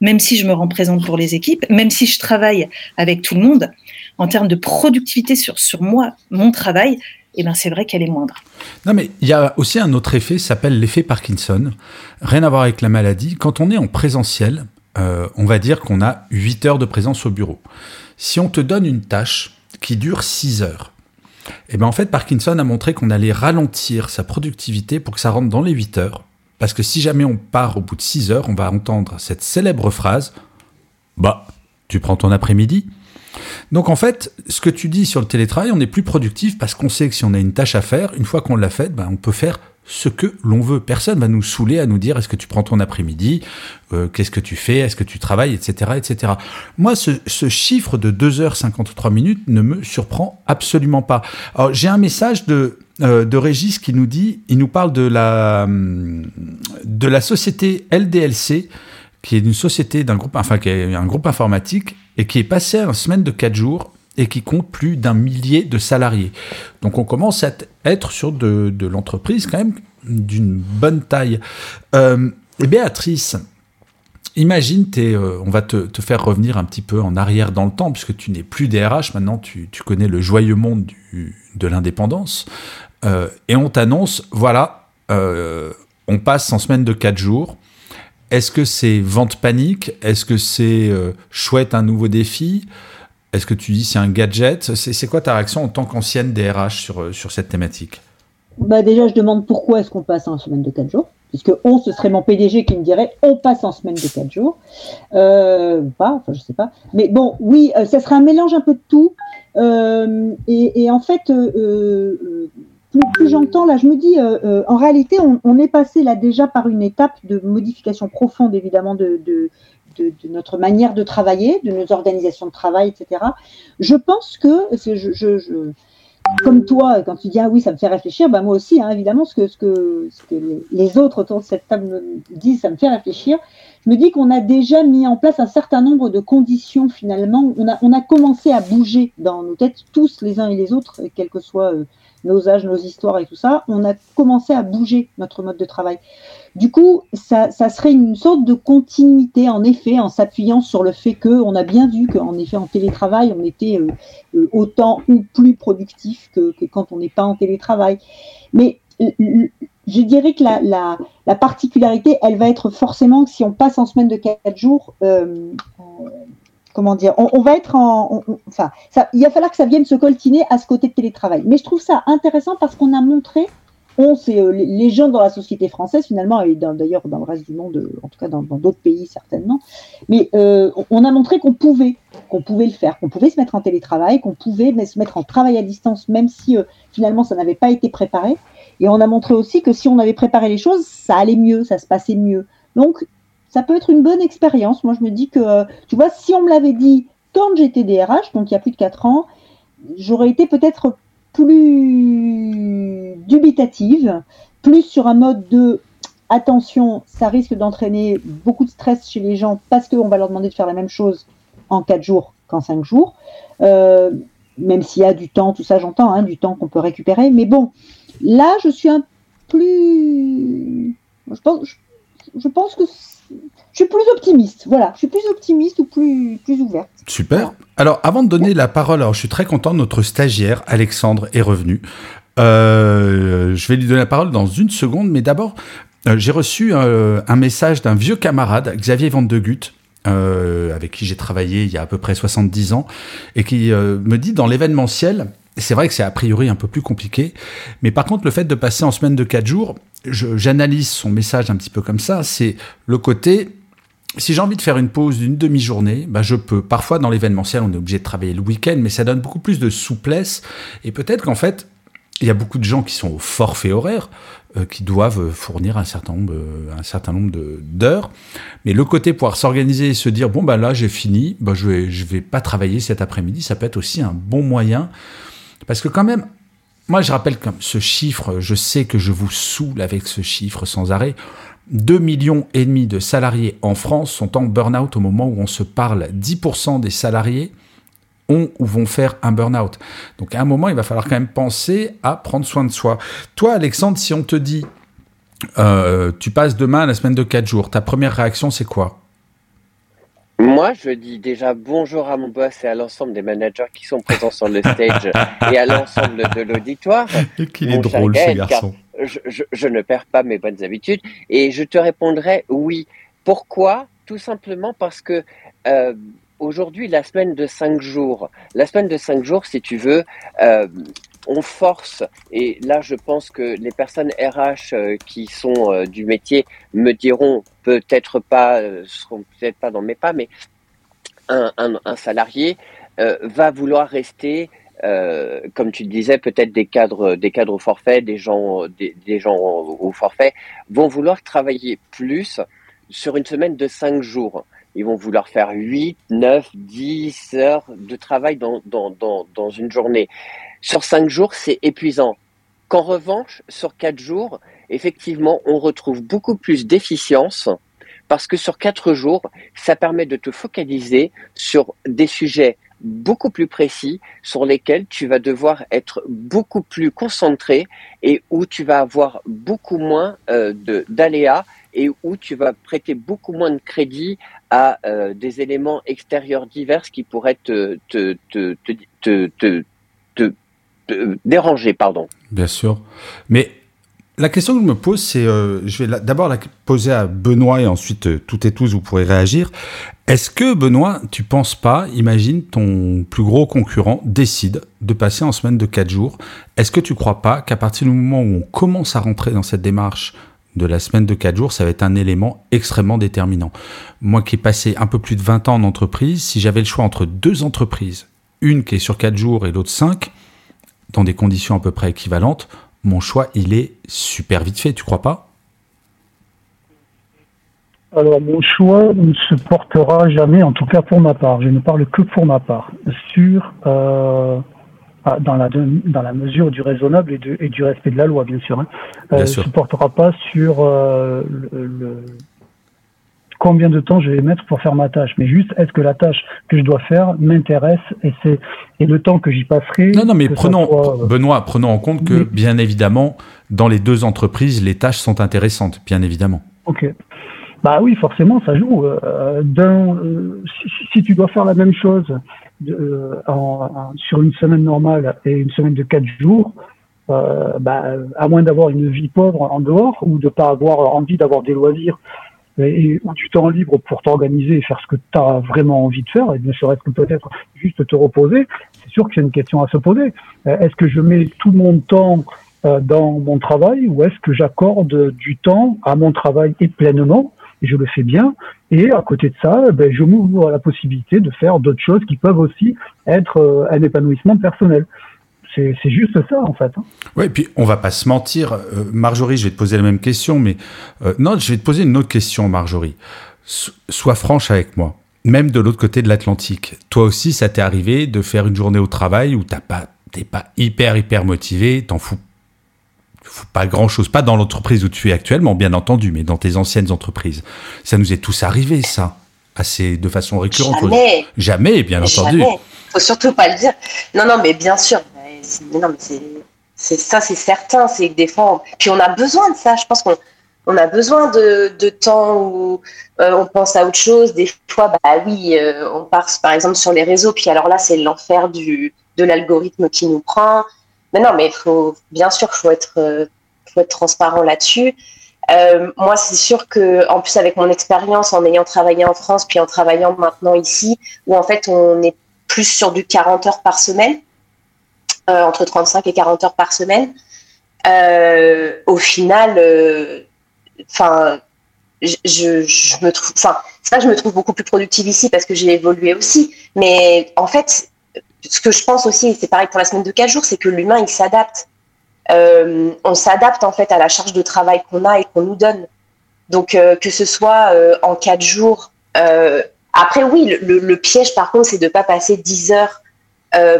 même si je me rends présente pour les équipes, même si je travaille avec tout le monde, en termes de productivité sur, sur moi, mon travail, eh ben c'est vrai qu'elle est moindre. Non, mais il y a aussi un autre effet, s'appelle l'effet Parkinson. Rien à voir avec la maladie. Quand on est en présentiel, euh, on va dire qu'on a 8 heures de présence au bureau. Si on te donne une tâche qui dure 6 heures, eh bien en fait, Parkinson a montré qu'on allait ralentir sa productivité pour que ça rentre dans les 8 heures. Parce que si jamais on part au bout de 6 heures, on va entendre cette célèbre phrase Bah, tu prends ton après-midi donc en fait, ce que tu dis sur le télétravail, on est plus productif parce qu'on sait que si on a une tâche à faire, une fois qu'on l'a faite, ben, on peut faire ce que l'on veut. Personne va nous saouler à nous dire est-ce que tu prends ton après-midi, euh, qu'est-ce que tu fais, est-ce que tu travailles, etc. etc. Moi, ce, chiffre de 2h53 minutes ne me surprend absolument pas. J'ai un message de, euh, de Régis qui nous dit, il nous parle de la, de la société LDLC, qui est une société d'un groupe, enfin qui est un groupe informatique et qui est passé à une semaine de 4 jours et qui compte plus d'un millier de salariés. Donc on commence à être sur de, l'entreprise quand même d'une bonne taille. Euh, et Béatrice, imagine, euh, on va te, faire revenir un petit peu en arrière dans le temps, puisque tu n'es plus DRH, maintenant tu, connais le joyeux monde de l'indépendance, euh, et on t'annonce, voilà, on passe en semaine de 4 jours, est-ce que c'est vente panique? Est-ce que c'est chouette un nouveau défi? Est-ce que tu dis c'est un gadget? C'est quoi ta réaction en tant qu'ancienne DRH sur, euh, sur cette thématique? Bah Déjà, je demande pourquoi est-ce qu'on passe en semaine de 4 jours? Puisque on, ce serait mon PDG qui me dirait on passe en semaine de 4 jours. Euh, pas, enfin je sais pas. Mais bon, oui, euh, ça serait un mélange un peu de tout. et, en fait, plus, j'entends, là, je me dis, en réalité, on, est passé là déjà par une étape de modification profonde, évidemment, de, de, notre manière de travailler, de nos organisations de travail, etc. Je pense que, comme toi, quand tu dis ah oui, ça me fait réfléchir, bah moi aussi, hein, évidemment, ce que, ce, que, ce que les autres autour de cette table me disent, ça me fait réfléchir. Je me dis qu'on a déjà mis en place un certain nombre de conditions finalement. On a, commencé à bouger dans nos têtes, tous les uns et les autres, quels que soient euh, nos âges, nos histoires et tout ça. On a commencé à bouger notre mode de travail. Du coup, ça, serait une sorte de continuité, en effet, en s'appuyant sur le fait qu'on a bien vu qu'en effet, en télétravail, on était euh, euh, autant ou plus productif que, quand on n'est pas en télétravail. Mais euh, je dirais que la, particularité, elle va être forcément que si on passe en semaine de 4 jours, comment dire, on, va être en, enfin, il va falloir que ça vienne se coltiner à ce côté de télétravail. Mais je trouve ça intéressant parce qu'on a montré on, c'est euh, les gens dans la société française finalement, et d'ailleurs dans, le reste du monde, euh, en tout cas dans d'autres pays certainement, mais euh, on a montré qu'on pouvait, qu'on pouvait le faire, qu'on pouvait se mettre en télétravail, qu'on pouvait se mettre en travail à distance, même si finalement ça n'avait pas été préparé. Et on a montré aussi que si on avait préparé les choses, ça allait mieux, ça se passait mieux. Donc ça peut être une bonne expérience. Moi je me dis que, tu vois, si on me l'avait dit quand j'étais DRH, donc il y a plus de 4 ans, j'aurais été peut-être plus dubitative, plus sur un mode de attention, ça risque d'entraîner beaucoup de stress chez les gens parce qu'on va leur demander de faire la même chose en 4 jours qu'en 5 jours. Euh, même s'il y a du temps, tout ça j'entends, hein, du temps qu'on peut récupérer. Mais bon, là je suis un plus... Je pense, je pense que je suis plus optimiste. Voilà, je suis plus optimiste ou plus, plus ouverte. Super. Alors, avant de donner la parole, alors, je suis très content, notre stagiaire, Alexandre, est revenu. Euh, je vais lui donner la parole dans une seconde, mais d'abord, euh, j'ai reçu euh, un message d'un vieux camarade, Xavier Van de Gutt, avec qui j'ai travaillé il y a à peu près 70 ans, et qui me dit dans l'événementiel, c'est vrai que c'est a priori un peu plus compliqué, mais par contre, le fait de passer en semaine de 4 jours, j'analyse son message un petit peu comme ça, c'est le côté si j'ai envie de faire une pause d'une demi-journée, bah je peux. Parfois, dans l'événementiel, on est obligé de travailler le week-end, mais ça donne beaucoup plus de souplesse. Et peut-être qu'en fait, il y a beaucoup de gens qui sont au forfait horaire, euh, qui doivent fournir un certain nombre, euh, un certain nombre d'heures. Mais le côté pouvoir s'organiser et se dire, bon, bah là, j'ai fini, bah, je vais, je vais pas travailler cet après-midi, ça peut être aussi un bon moyen. Parce que quand même, moi, je rappelle comme ce chiffre, je sais que je vous saoule avec ce chiffre sans arrêt. 2 millions et demi de salariés en France sont en burn-out au moment où on se parle. 10% des salariés ont ou vont faire un burn-out. Donc à un moment, il va falloir quand même penser à prendre soin de soi. Toi, Alexandre, si on te dit, euh, tu passes demain à la semaine de 4 jours, ta première réaction, c'est quoi? Moi, je dis déjà bonjour à mon boss et à l'ensemble des managers qui sont présents sur le stage et à l'ensemble de l'auditoire. Qu'il est drôle, ce garçon je, ne perds pas mes bonnes habitudes et je te répondrai oui. Pourquoi? Tout simplement parce que euh, aujourd'hui, la semaine de cinq jours, la semaine de cinq jours, si tu veux, euh, on force, et là je pense que les personnes RH euh, qui sont euh, du métier me diront peut-être pas, euh, seront peut-être pas dans mes pas, mais un, salarié va vouloir rester, comme tu disais, peut-être des cadres, des cadres au forfait, des gens, des, gens au, forfait, vont vouloir travailler plus sur une semaine de cinq jours ils vont vouloir faire 8, 9, 10 heures de travail dans, dans, dans, dans une journée. Sur 5 jours, c'est épuisant. Qu'en revanche, sur 4 jours, effectivement, on retrouve beaucoup plus d'efficience parce que sur 4 jours, ça permet de te focaliser sur des sujets beaucoup plus précis sur lesquels tu vas devoir être beaucoup plus concentré et où tu vas avoir beaucoup moins euh, d'aléas et où tu vas prêter beaucoup moins de crédit à euh, des éléments extérieurs divers qui pourraient te, te déranger. Pardon. Bien sûr. Mais la question que je me pose, c'est, euh, je vais d'abord la poser à Benoît et ensuite euh, toutes et tous vous pourrez réagir. Est-ce que Benoît, tu penses pas, imagine ton plus gros concurrent décide de passer en semaine de 4 jours. Est-ce que tu crois pas qu'à partir du moment où on commence à rentrer dans cette démarche de la semaine de 4 jours, ça va être un élément extrêmement déterminant? Moi qui ai passé un peu plus de 20 ans en entreprise, si j'avais le choix entre deux entreprises, une qui est sur 4 jours et l'autre 5, dans des conditions à peu près équivalentes, mon choix, il est super vite fait, tu crois pas? Alors, mon choix ne se portera jamais, en tout cas pour ma part, je ne parle que pour ma part, sur euh, ah, dans la, dans la mesure du raisonnable et, et du respect de la loi, bien sûr. Hein. Euh, ne se portera pas sur euh, le, combien de temps je vais mettre pour faire ma tâche, mais juste est-ce que la tâche que je dois faire m'intéresse et c'est et le temps que j'y passerai. Non, non, mais prenons, Benoît, prenons en compte que bien évidemment, dans les deux entreprises, les tâches sont intéressantes, bien évidemment. Ok. Bah oui, forcément, ça joue. Euh, euh, si, tu dois faire la même chose euh, sur une semaine normale et une semaine de quatre jours, bah, à moins d'avoir une vie pauvre en dehors ou de pas avoir envie d'avoir des loisirs et, ou du temps libre pour t'organiser et faire ce que tu as vraiment envie de faire, et ne serait-ce que peut-être juste te reposer, c'est sûr que c'est une question à se poser. Est-ce que je mets tout mon temps dans mon travail ou est-ce que j'accorde du temps à mon travail et pleinement et je le fais bien. Et à côté de ça, ben, je m'ouvre à la possibilité de faire d'autres choses qui peuvent aussi être euh, un épanouissement personnel. C'est juste ça, en fait. Hein. Oui, et puis on va pas se mentir. Euh, Marjorie, je vais te poser la même question, mais euh, non, je vais te poser une autre question, Marjorie. sois franche avec moi. Même de l'autre côté de l'Atlantique, toi aussi, ça t'est arrivé de faire une journée au travail où t'as pas, t'es pas hyper hyper motivé, t'en fous pas grand chose, pas dans l'entreprise où tu es actuellement, bien entendu, mais dans tes anciennes entreprises. Ça nous est tous arrivé, ça, assez de façon récurrente. Jamais. Jamais, bien entendu. Jamais. Faut surtout pas le dire. Non, non, mais bien sûr. Non, mais c'est ça, c'est certain. C'est que des fois, puis on a besoin de ça. Je pense qu'on on a besoin de, temps où euh, on pense à autre chose. Des fois, bah oui, euh, on part par exemple sur les réseaux, puis alors là, c'est l'enfer du de l'algorithme qui nous prend. Mais non, mais faut, bien sûr, faut être, euh, faut être transparent là-dessus. Moi, c'est sûr que, en plus, avec mon expérience, en ayant travaillé en France, puis en travaillant maintenant ici, où en fait, on est plus sur du 40 heures par semaine, euh, entre 35 et 40 heures par semaine. au final, enfin, je, me trouve, enfin, c'est pas je me trouve beaucoup plus productive ici parce que j'ai évolué aussi, mais en fait, ce que je pense aussi, et c'est pareil pour la semaine de 4 jours, c'est que l'humain, il s'adapte. Euh, on s'adapte en fait à la charge de travail qu'on a et qu'on nous donne. Donc euh, que ce soit euh, en 4 jours. après, oui, le, piège par contre, c'est de ne pas passer 10 heures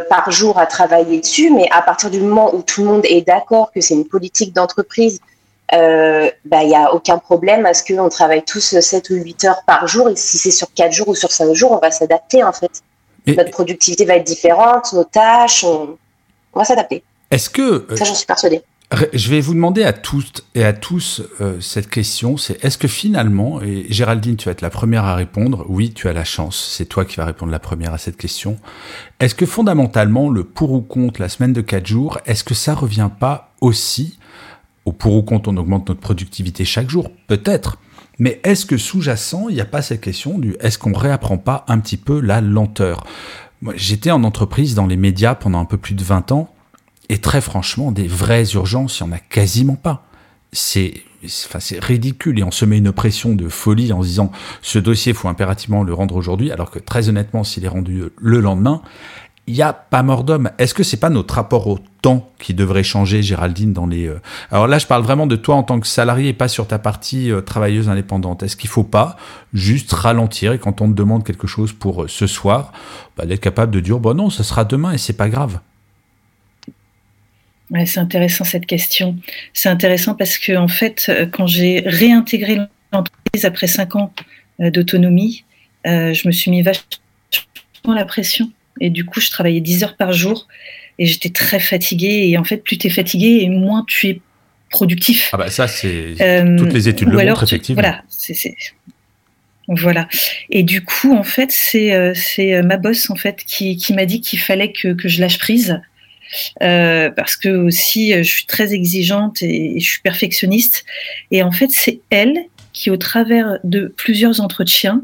par jour à travailler dessus, mais à partir du moment où tout le monde est d'accord que c'est une politique d'entreprise, il bah, n'y a aucun problème à ce qu'on travaille tous 7 ou 8 heures par jour. Et si c'est sur 4 jours ou sur 5 jours, on va s'adapter en fait. Notre productivité va être différente, nos tâches, on, va s'adapter. Est-ce que... Ça, j'en suis persuadée. Je vais vous demander à toutes et à tous euh, cette question, c'est est-ce que finalement, et Géraldine, tu vas être la première à répondre, oui, tu as la chance, c'est toi qui vas répondre la première à cette question, est-ce que fondamentalement, le pour ou contre la semaine de 4 jours, est-ce que ça revient pas aussi au pour ou contre on augmente notre productivité chaque jour? Peut-être, mais est-ce que sous-jacent, il n'y a pas cette question du est-ce qu'on réapprend pas un petit peu la lenteur? J'étais en entreprise dans les médias pendant un peu plus de 20 ans Et très franchement, des vraies urgences, il n'y en a quasiment pas. C'est enfin, ridicule et on se met une pression de folie en se disant ce dossier, faut impérativement le rendre aujourd'hui, alors que très honnêtement, s'il est rendu le lendemain, il n'y a pas mort d'homme. Est-ce que c'est pas notre rapport au temps qui devrait changer, Géraldine, dans les... Euh, alors là, je parle vraiment de toi en tant que salarié et pas sur ta partie euh, travailleuse indépendante. Est-ce qu'il faut pas juste ralentir et quand on te demande quelque chose pour euh, ce soir, bah, d'être capable de dire, bon non, ce sera demain et c'est pas grave Ouais, c'est intéressant cette question. C'est intéressant parce que en fait, quand j'ai réintégré l'entreprise après cinq ans d'autonomie, je me suis mis vachement la pression et du coup, je travaillais 10 heures par jour et j'étais très fatiguée. Et en fait, plus tu es fatigué et moins tu es productif. Ah bah ça, c'est euh, toutes les études le montrent, effectivement. Voilà, voilà. Et du coup, en fait, c'est euh, euh, ma boss en fait qui, qui m'a dit qu'il fallait que, que, je lâche prise. Parce que aussi, je suis très exigeante et, je suis perfectionniste. Et en fait, c'est elle qui, au travers de plusieurs entretiens,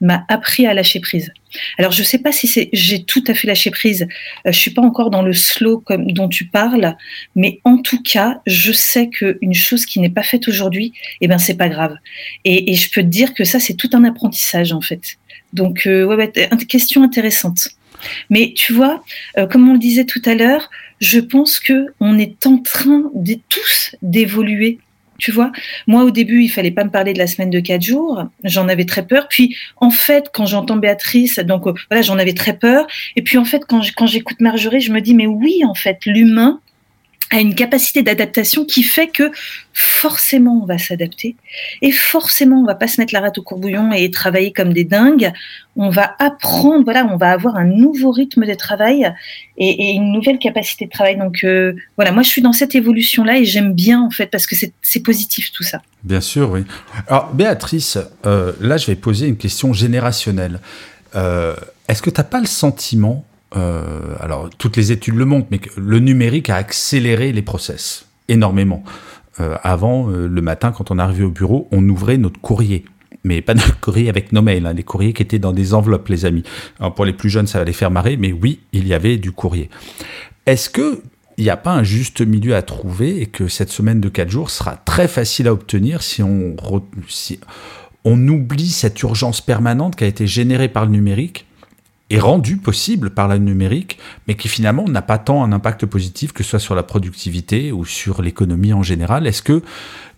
m'a appris à lâcher prise. Alors, je ne sais pas si j'ai tout à fait lâché prise. Euh, je suis pas encore dans le slow dont tu parles, mais en tout cas, je sais qu'une chose qui n'est pas faite aujourd'hui, eh ben c'est pas grave. Et, je peux te dire que ça, c'est tout un apprentissage en fait. Donc, euh, une question intéressante. Mais tu vois, euh, comme on le disait tout à l'heure, je pense que on est en train de tous d'évoluer tu vois, moi au début, il fallait pas me parler de la semaine de quatre jours. J'en avais très peur. Puis en fait, quand j'entends Béatrice, donc euh, voilà, j'en avais très peur. Et puis en fait, quand j'écoute Marjorie, je me dis mais oui, en fait, l'humain, a une capacité d'adaptation qui fait que forcément on va s'adapter et forcément on va pas se mettre la rate au courbouillon et travailler comme des dingues. On va apprendre, voilà, on va avoir un nouveau rythme de travail et, une nouvelle capacité de travail. Donc euh, voilà, moi je suis dans cette évolution là et j'aime bien en fait parce que c'est positif tout ça. Bien sûr, oui. Alors Béatrice, euh, là je vais poser une question générationnelle. Euh, est-ce que tu n'as pas le sentiment euh, alors toutes les études le montrent, mais le numérique a accéléré les process énormément. Euh, avant, euh, le matin, quand on arrivait au bureau, on ouvrait notre courrier. Mais pas notre courrier avec nos mails, hein, des courriers qui étaient dans des enveloppes, les amis. pour les plus jeunes, ça va les faire marrer, mais oui, il y avait du courrier. Est-ce que il n'y a pas un juste milieu à trouver et que cette semaine de 4 jours sera très facile à obtenir si on, si on oublie cette urgence permanente qui a été générée par le numérique? Est rendu possible par la numérique, mais qui finalement n'a pas tant un impact positif que ce soit sur la productivité ou sur l'économie en général. Est-ce que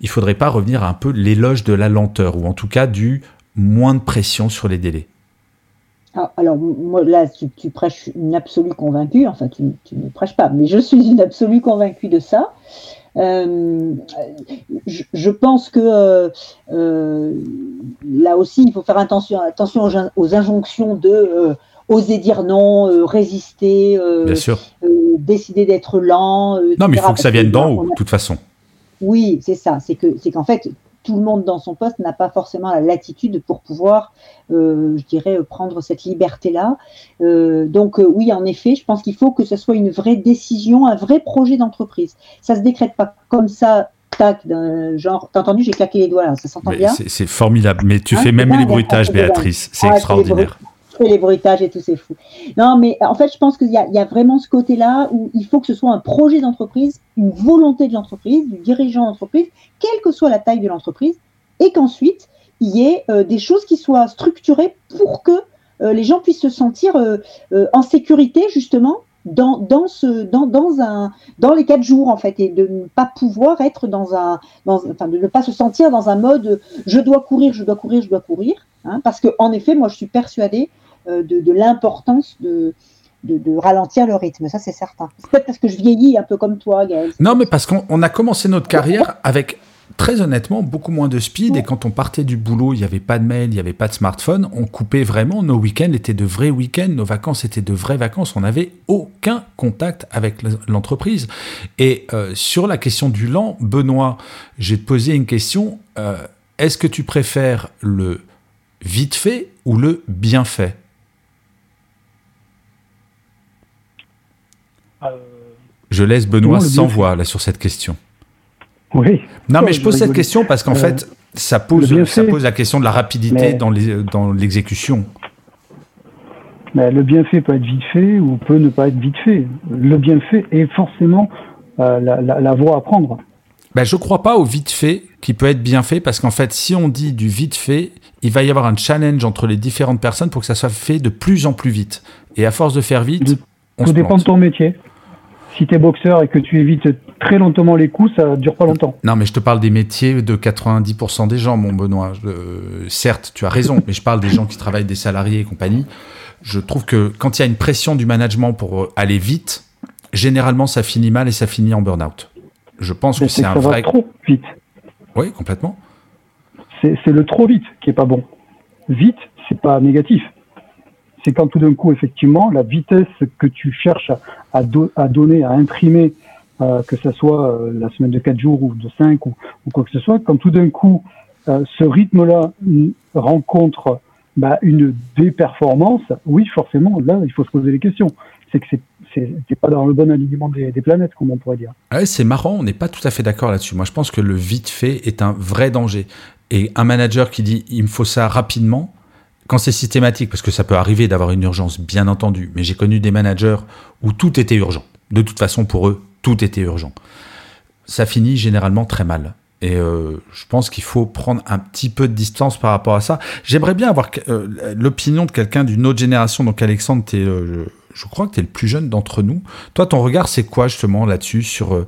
il faudrait pas revenir à un peu l'éloge de la lenteur ou en tout cas du moins de pression sur les délais? Ah, alors, moi, là, tu, prêches une absolue convaincue, enfin, tu, ne prêches pas, mais je suis une absolue convaincue de ça. Euh, je, pense que euh, euh, là aussi, il faut faire attention, attention aux, injonctions de oser dire non, euh, résister, euh, euh, décider d'être lent. non, mais il faut que ça vienne d'en haut, de toute façon. Oui, c'est ça. C'est que c'est qu'en fait, tout le monde dans son poste n'a pas forcément la latitude pour pouvoir, je dirais, prendre cette liberté-là. donc oui, en effet, je pense qu'il faut que ce soit une vraie décision, un vrai projet d'entreprise. Ça se décrète pas comme ça tac, d'un genre. T'as entendu, j'ai claqué les doigts là, ça s'entend bien C'est formidable, mais tu hein, fais même les bruitages, Béatrice, c'est ah, extraordinaire les bruitages et tout, c'est fou. Non, mais en fait, je pense qu'il y, y, a vraiment ce côté-là où il faut que ce soit un projet d'entreprise, une volonté de l'entreprise, du dirigeant d'entreprise, quelle que soit la taille de l'entreprise, et qu'ensuite, il y ait euh, des choses qui soient structurées pour que euh, les gens puissent se sentir euh, en sécurité, justement, dans, les quatre jours, en fait, et de ne pas pouvoir être dans un. Enfin, de ne pas se sentir dans un mode je dois courir, je dois courir, je dois courir. Hein, parce qu'en effet, moi, je suis persuadée euh, de, l'importance de, ralentir le rythme, ça c'est certain. C'est peut-être parce que je vieillis un peu comme toi, Gaël. Non, mais parce qu'on a commencé notre carrière avec très honnêtement, beaucoup moins de speed. Et quand on partait du boulot, il n'y avait pas de mail, il n'y avait pas de smartphone. On coupait vraiment. Nos week-ends étaient de vrais week-ends. Nos vacances étaient de vraies vacances. On n'avait aucun contact avec l'entreprise. Et euh, sur la question du lent, Benoît, j'ai posé une question. Euh, est-ce que tu préfères le vite fait ou le bien fait Euh, je laisse Benoît sans voix là sur cette question. Oui. Non, mais je pose cette question parce qu'en euh, fait, ça pose, ça pose la question de la rapidité dans l'exécution. Mais le bienfait peut être vite fait ou peut ne pas être vite fait. Le bienfait est forcément la, la, voie à prendre. Ben, je ne crois pas au vite fait qui peut être bien fait parce qu'en fait, si on dit du vite fait, il va y avoir un challenge entre les différentes personnes pour que ça soit fait de plus en plus vite. Et à force de faire vite, on Tout dépend de ton métier. Si tu es boxeur et que tu évites très lentement les coups, ça dure pas longtemps. Non, mais je te parle des métiers de 90% des gens, mon Benoît. certes, tu as raison, mais je parle des gens qui travaillent, des salariés et compagnie. Je trouve que quand il y a une pression du management pour aller vite, généralement ça finit mal et ça finit en burn-out. Je pense que c'est un vrai. Va trop vite. Oui, complètement. C'est le trop vite qui est pas bon. Vite, c'est pas négatif c'est quand tout d'un coup, effectivement, la vitesse que tu cherches à, donner, à imprimer, euh, que ce soit euh, la semaine de 4 jours ou de 5 ou, quoi que ce soit, quand tout d'un coup, euh, ce rythme-là rencontre bah, une déperformance, oui, forcément, là, il faut se poser les questions. C'est que c'est pas dans le bon alignement des, planètes, comme on pourrait dire. Ouais, c'est marrant, on n'est pas tout à fait d'accord là-dessus. Moi, je pense que le vite fait est un vrai danger. Et un manager qui dit il me faut ça rapidement, quand c'est systématique, parce que ça peut arriver d'avoir une urgence, bien entendu, mais j'ai connu des managers où tout était urgent. De toute façon, pour eux, tout était urgent. Ça finit généralement très mal. Et euh, je pense qu'il faut prendre un petit peu de distance par rapport à ça. J'aimerais bien avoir euh, l'opinion de quelqu'un d'une autre génération. Donc Alexandre, es, euh, je, crois que tu es le plus jeune d'entre nous. Toi, ton regard, c'est quoi justement là-dessus sur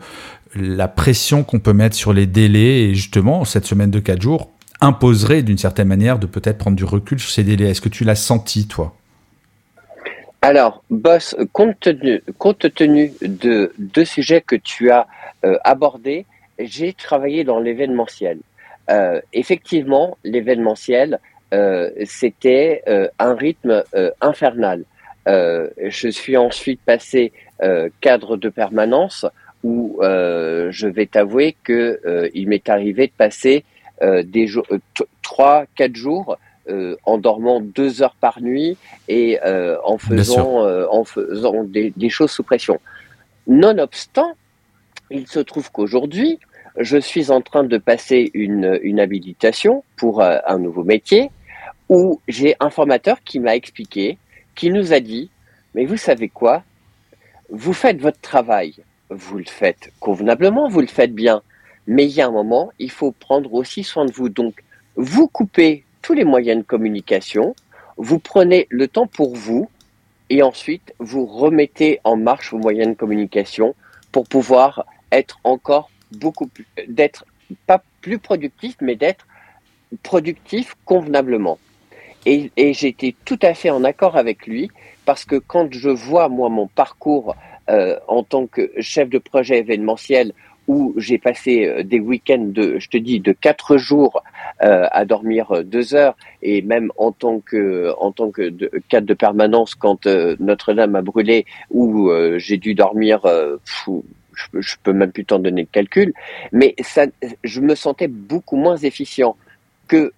la pression qu'on peut mettre sur les délais? Et justement cette semaine de 4 jours imposerait d'une certaine manière de peut-être prendre du recul sur ces délais. Est-ce que tu l'as senti, toi? Alors, Boss, compte tenu, compte tenu de deux sujets que tu as euh, abordés, j'ai travaillé dans l'événementiel. Euh, effectivement, l'événementiel, euh, c'était un rythme infernal. je suis ensuite passé cadre de permanence où je vais t'avouer que il m'est arrivé de passer des jours, euh, trois, quatre jours euh, en dormant deux heures par nuit et en faisant, en faisant des, des, choses sous pression. Nonobstant, il se trouve qu'aujourd'hui, je suis en train de passer une, une habilitation pour un nouveau métier où j'ai un formateur qui m'a expliqué, qui nous a dit, mais vous savez quoi? Vous faites votre travail, vous le faites convenablement, vous le faites bien, mais il y a un moment, il faut prendre aussi soin de vous. Donc, vous coupez tous les moyens de communication, vous prenez le temps pour vous, et ensuite, vous remettez en marche vos moyens de communication pour pouvoir être encore beaucoup plus, d'être pas plus productif, mais d'être productif convenablement. Et, j'étais tout à fait en accord avec lui parce que quand je vois moi mon parcours euh, en tant que chef de projet événementiel où j'ai passé euh, des week-ends de, je te dis, de quatre jours euh, à dormir euh, deux heures, et même en tant que, en tant que cadre de permanence, quand Notre-Dame a brûlé, où j'ai dû dormir, je, je peux même plus t'en donner le calcul, mais ça, je me sentais beaucoup moins efficient que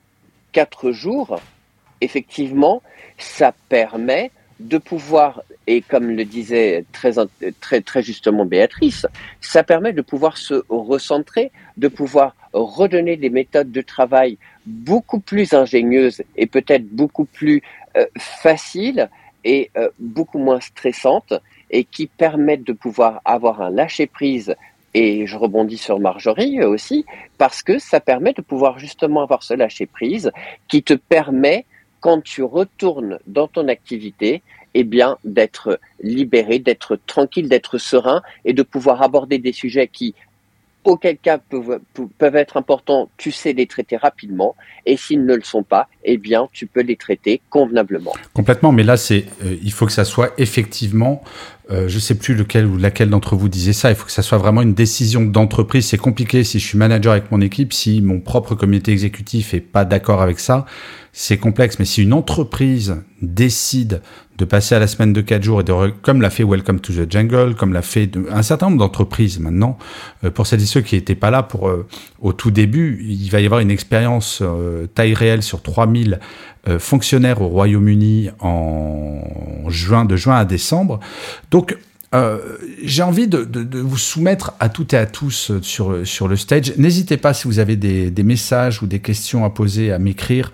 quatre jours. Effectivement, ça permet de pouvoir, et comme le disait très, très, très justement Béatrice, ça permet de pouvoir se recentrer, de pouvoir redonner des méthodes de travail beaucoup plus ingénieuses et peut-être beaucoup plus euh, faciles et euh, beaucoup moins stressantes et qui permettent de pouvoir avoir un lâcher-prise et je rebondis sur Marjorie aussi, parce que ça permet de pouvoir justement avoir ce lâcher-prise qui te permet quand tu retournes dans ton activité, eh bien, d'être libéré, d'être tranquille, d'être serein et de pouvoir aborder des sujets qui, auquel cas peuvent, être importants, tu sais les traiter rapidement. Et s'ils ne le sont pas, eh bien, tu peux les traiter convenablement. Complètement, mais là, c'est, euh, il faut que ça soit effectivement euh, je sais plus lequel ou laquelle d'entre vous disait ça. Il faut que ça soit vraiment une décision d'entreprise. C'est compliqué si je suis manager avec mon équipe, si mon propre comité exécutif est pas d'accord avec ça, c'est complexe. Mais si une entreprise décide de passer à la semaine de 4 jours et de comme l'a fait Welcome to the Jungle, comme l'a fait un certain nombre d'entreprises maintenant, euh, pour celles et ceux qui n'étaient pas là pour euh, au tout début, il va y avoir une expérience taille réelle sur 3000 euh, fonctionnaire au Royaume-Uni en juin, de juin à décembre. Donc, euh, j'ai envie de, vous soumettre à toutes et à tous sur, le stage. N'hésitez pas si vous avez des, messages ou des questions à poser, à m'écrire.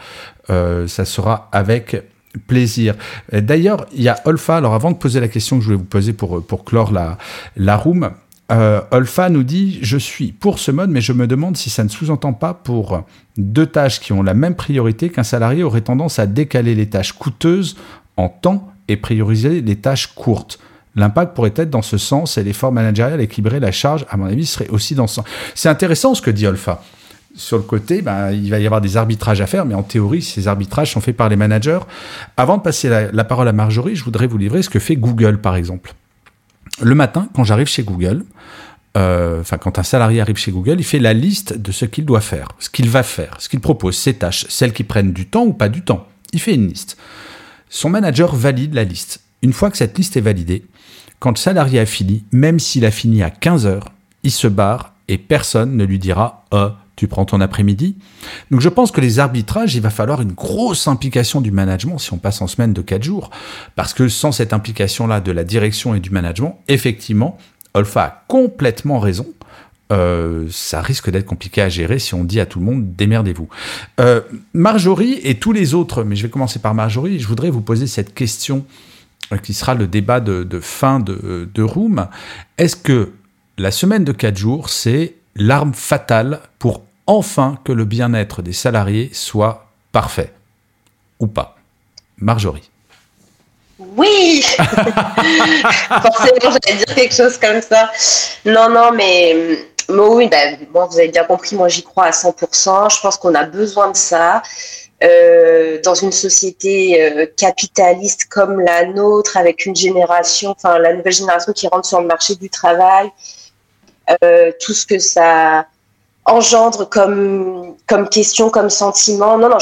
Euh, ça sera avec plaisir. D'ailleurs, il y a Olfa. Alors, avant de poser la question que je voulais vous poser pour, pour clore la, la room, euh, Olfa nous dit Je suis pour ce mode, mais je me demande si ça ne sous-entend pas pour deux tâches qui ont la même priorité qu'un salarié aurait tendance à décaler les tâches coûteuses en temps et prioriser les tâches courtes. L'impact pourrait être dans ce sens et l'effort managérial équilibrer la charge, à mon avis, serait aussi dans ce sens. C'est intéressant ce que dit Olfa. Sur le côté, ben, il va y avoir des arbitrages à faire, mais en théorie, ces arbitrages sont faits par les managers. Avant de passer la parole à Marjorie, je voudrais vous livrer ce que fait Google, par exemple le matin, quand j'arrive chez Google, euh, enfin quand un salarié arrive chez Google, il fait la liste de ce qu'il doit faire, ce qu'il va faire, ce qu'il propose, ses tâches, celles qui prennent du temps ou pas du temps. Il fait une liste. Son manager valide la liste. Une fois que cette liste est validée, quand le salarié a fini, même s'il a fini à 15 heures, il se barre et personne ne lui dira oh, tu prends ton après-midi. Donc je pense que les arbitrages, il va falloir une grosse implication du management si on passe en semaine de 4 jours. Parce que sans cette implication-là de la direction et du management, effectivement, Olfa a complètement raison. Euh, ça risque d'être compliqué à gérer si on dit à tout le monde démerdez-vous. Euh, Marjorie et tous les autres, mais je vais commencer par Marjorie, je voudrais vous poser cette question euh, qui sera le débat de, fin de, de Room. Est-ce que la semaine de 4 jours, c'est l'arme fatale pour enfin que le bien-être des salariés soit parfait Ou pas Marjorie oui Forcément, j'allais dire quelque chose comme ça. Non, non, mais, ben, vous avez bien compris, moi j'y crois à 100%. Je pense qu'on a besoin de ça. Euh, dans une société euh, capitaliste comme la nôtre, avec une génération, enfin la nouvelle génération qui rentre sur le marché du travail, euh, tout ce que ça engendre comme, comme question, comme sentiment. Non, non,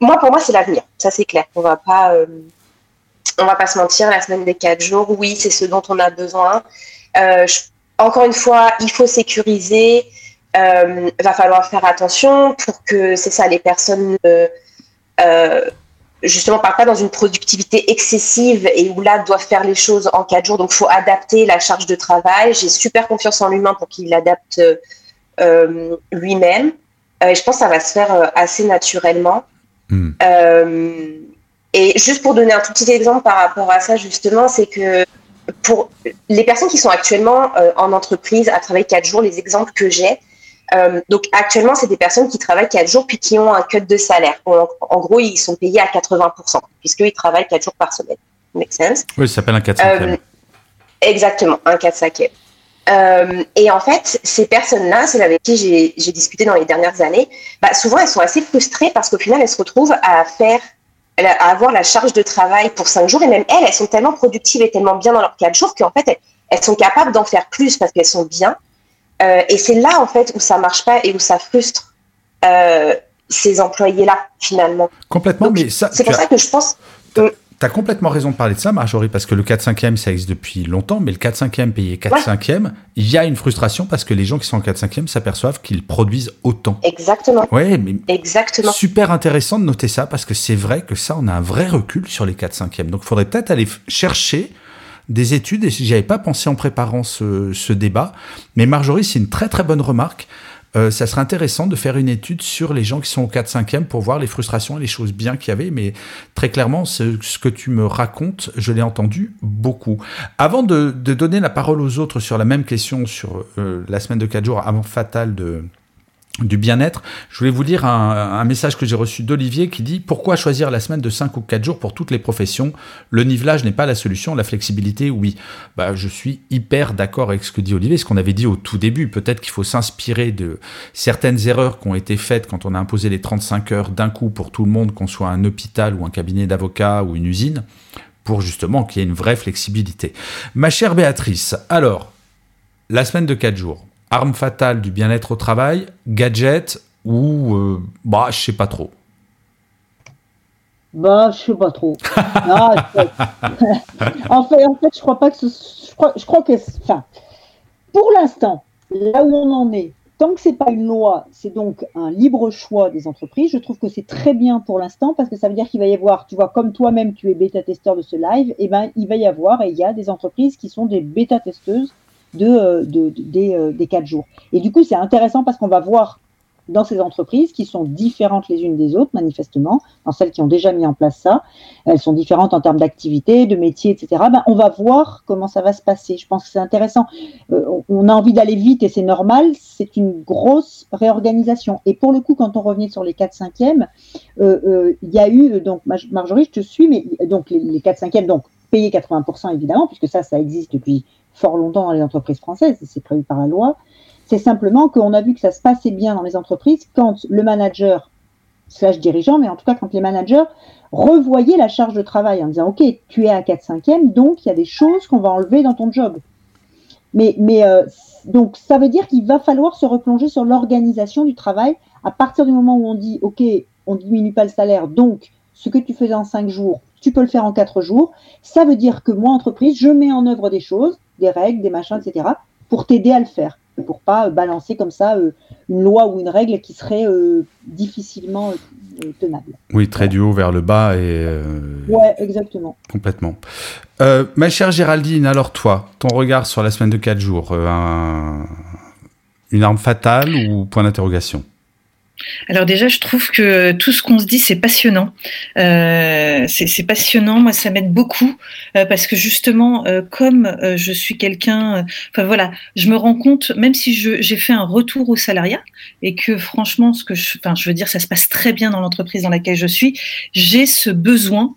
moi, pour moi, c'est l'avenir. Ça, c'est clair. On va euh, on va pas se mentir. La semaine des quatre jours, oui, c'est ce dont on a besoin. Euh, encore une fois, il faut sécuriser. Il va falloir faire attention pour que c'est ça, les personnes justement partent pas dans une productivité excessive et où là doivent faire les choses en quatre jours. Donc, il faut adapter la charge de travail. J'ai super confiance en l'humain pour qu'il l'adapte euh, lui-même. Euh, et je pense que ça va se faire euh, assez naturellement. Hmm. et juste pour donner un tout petit exemple par rapport à ça, justement, c'est que pour les personnes qui sont actuellement en entreprise à travailler quatre jours, les exemples que j'ai, donc actuellement, c'est des personnes qui travaillent quatre jours puis qui ont un cut de salaire. En, gros, ils sont payés à 80% puisqu'ils travaillent quatre jours par semaine. Make sense? Oui, ça s'appelle un 4 5 Exactement, un 4 5 euh, et en fait, ces personnes-là, celles avec qui j'ai discuté dans les dernières années, bah, souvent elles sont assez frustrées parce qu'au final, elles se retrouvent à faire, à avoir la charge de travail pour cinq jours. Et même elles, elles sont tellement productives et tellement bien dans leurs quatre jours qu'en fait, elles, sont capables d'en faire plus parce qu'elles sont bien. Euh, et c'est là, en fait, où ça marche pas et où ça frustre euh, ces employés-là, finalement. Complètement, mais ça. C'est pour ça que je pense. Tu as complètement raison de parler de ça, Marjorie, parce que le 4-5e, ça existe depuis longtemps, mais le 4-5e payé 4-5e, il y a une frustration parce que les gens qui sont en 4-5e s'aperçoivent qu'ils produisent autant. Exactement. Ouais, mais Exactement. super intéressant de noter ça parce que c'est vrai que ça, on a un vrai recul sur les 4-5e. Donc, il faudrait peut-être aller chercher des études, et j'y avais pas pensé en préparant ce, ce débat, mais Marjorie, c'est une très très bonne remarque. Euh, ça serait intéressant de faire une étude sur les gens qui sont au 4-5e pour voir les frustrations et les choses bien qu'il y avait. Mais très clairement, ce, que tu me racontes, je l'ai entendu beaucoup. Avant de, donner la parole aux autres sur la même question sur euh, la semaine de 4 jours avant fatale de, du bien-être. Je voulais vous lire un, message que j'ai reçu d'Olivier qui dit Pourquoi choisir la semaine de 5 ou 4 jours pour toutes les professions? Le nivelage n'est pas la solution, la flexibilité, oui. Bah, je suis hyper d'accord avec ce que dit Olivier, ce qu'on avait dit au tout début. Peut-être qu'il faut s'inspirer de certaines erreurs qui ont été faites quand on a imposé les 35 heures d'un coup pour tout le monde, qu'on soit un hôpital ou un cabinet d'avocats ou une usine, pour justement qu'il y ait une vraie flexibilité. Ma chère Béatrice, alors, la semaine de 4 jours, arme fatale du bien-être au travail, gadget ou euh, bah je sais pas trop. Bah je sais pas trop. en fait, en fait, je crois pas que ce, je crois, je crois que enfin pour l'instant là où on en est, tant que c'est pas une loi, c'est donc un libre choix des entreprises. Je trouve que c'est très bien pour l'instant parce que ça veut dire qu'il va y avoir, tu vois, comme toi-même tu es bêta-testeur de ce live, et eh ben il va y avoir et il y a des entreprises qui sont des bêta-testeuses de, euh, de, des, euh, des quatre jours. Et du coup, c'est intéressant parce qu'on va voir dans ces entreprises qui sont différentes les unes des autres, manifestement, dans celles qui ont déjà mis en place ça. Elles sont différentes en termes d'activité, de métier, etc. Ben, on va voir comment ça va se passer. Je pense que c'est intéressant. Euh, on a envie d'aller vite et c'est normal. C'est une grosse réorganisation. Et pour le coup, quand on revient sur les 4 5 e il y a eu, donc Marjorie, je te suis, mais donc les, les 4 5 e donc payer 80% évidemment, puisque ça, ça existe depuis fort longtemps dans les entreprises françaises, c'est prévu par la loi. C'est simplement qu'on a vu que ça se passait bien dans les entreprises quand le manager, slash dirigeant, mais en tout cas quand les managers revoyaient la charge de travail en disant, OK, tu es à 4 5 e donc il y a des choses qu'on va enlever dans ton job. Mais, euh, donc ça veut dire qu'il va falloir se replonger sur l'organisation du travail à partir du moment où on dit, OK, on diminue pas le salaire, donc ce que tu faisais en 5 jours, tu peux le faire en 4 jours. Ça veut dire que moi, entreprise, je mets en œuvre des choses, des règles, des machins, etc., pour t'aider à le faire pour pas euh, balancer comme ça euh, une loi ou une règle qui serait euh, difficilement tenable. Oui, très du haut vers le bas et. ouais, exactement. Complètement. ma chère Géraldine, alors toi, ton regard sur la semaine de 4 jours, une arme fatale ou point d'interrogation? Alors déjà, je trouve que tout ce qu'on se dit, c'est passionnant. Euh, c'est passionnant, moi, ça m'aide beaucoup euh, parce que justement, euh, comme je suis quelqu'un, enfin voilà, je me rends compte, même si j'ai fait un retour au salariat et que franchement, ce que je, enfin, je veux dire, ça se passe très bien dans l'entreprise dans laquelle je suis, j'ai ce besoin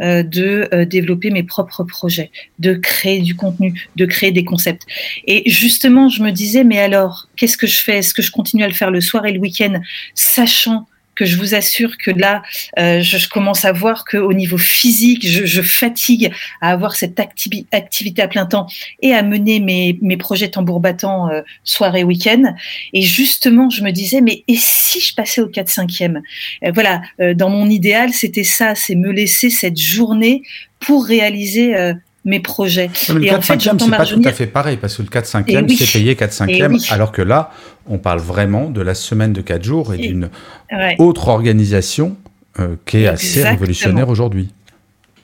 euh, de euh, développer mes propres projets, de créer du contenu, de créer des concepts. Et justement, je me disais, mais alors, qu'est-ce que je fais? Est-ce que je continue à le faire le soir et le week-end, sachant que je vous assure que là, euh, je, commence à voir qu'au niveau physique, je, fatigue à avoir cette activité à plein temps et à mener mes, projets tambour battant euh, soir week-end. Et justement, je me disais, mais et si je passais au 4-5e euh, Voilà, dans mon idéal, c'était ça, c'est me laisser cette journée pour réaliser mes projets. le 4 5 e c'est pas tout à fait pareil, parce que le 4 5 e c'est payé 4 5 e alors que là, on parle vraiment de la semaine de 4 jours et, d'une autre organisation euh, qui est assez révolutionnaire aujourd'hui.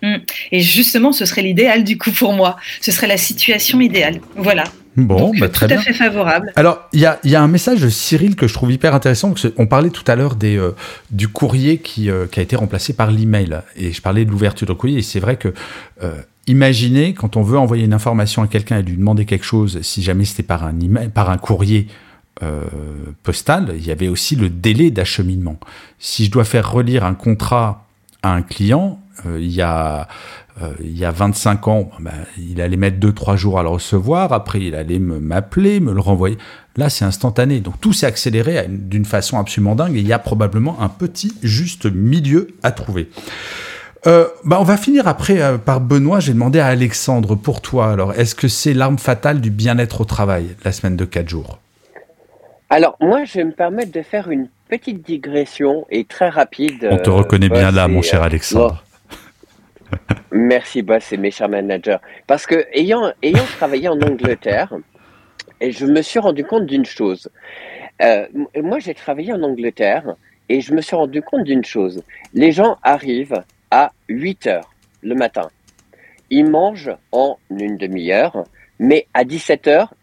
Hum. Et justement, ce serait l'idéal du coup pour moi. Ce serait la situation idéale. Voilà. Bon, bah, très tout à fait favorable. Alors, il y a, y a, un message de Cyril que je trouve hyper intéressant. On parlait tout à l'heure des, euh, du courrier qui, euh, qui, a été remplacé par l'email. Et je parlais de l'ouverture de courrier. Et c'est vrai que imaginez quand on veut envoyer une information à quelqu'un et lui demander quelque chose, si jamais c'était par un courrier euh, postal, il y avait aussi le délai d'acheminement. Si je dois faire relire un contrat à un client, euh, il y a euh, il y a 25 ans, ben, il allait mettre 2-3 jours à le recevoir, après il allait m'appeler, me le renvoyer. Là, c'est instantané. Donc tout s'est accéléré d'une façon absolument dingue et il y a probablement un petit juste milieu à trouver. Euh, bah on va finir après euh, par Benoît. J'ai demandé à Alexandre pour toi. Alors, est-ce que c'est l'arme fatale du bien-être au travail, la semaine de 4 jours? Alors, moi, je vais me permettre de faire une petite digression et très rapide. On te reconnaît bien là, mon cher Alexandre. Merci, boss et mes chers managers. Parce que, ayant, ayant travaillé en Angleterre, et je me suis rendu compte d'une chose. Euh, moi, j'ai travaillé en Angleterre et je me suis rendu compte d'une chose. Les gens arrivent à 8 heures le matin. Ils mangent en une demi-heure, mais à 17 heures,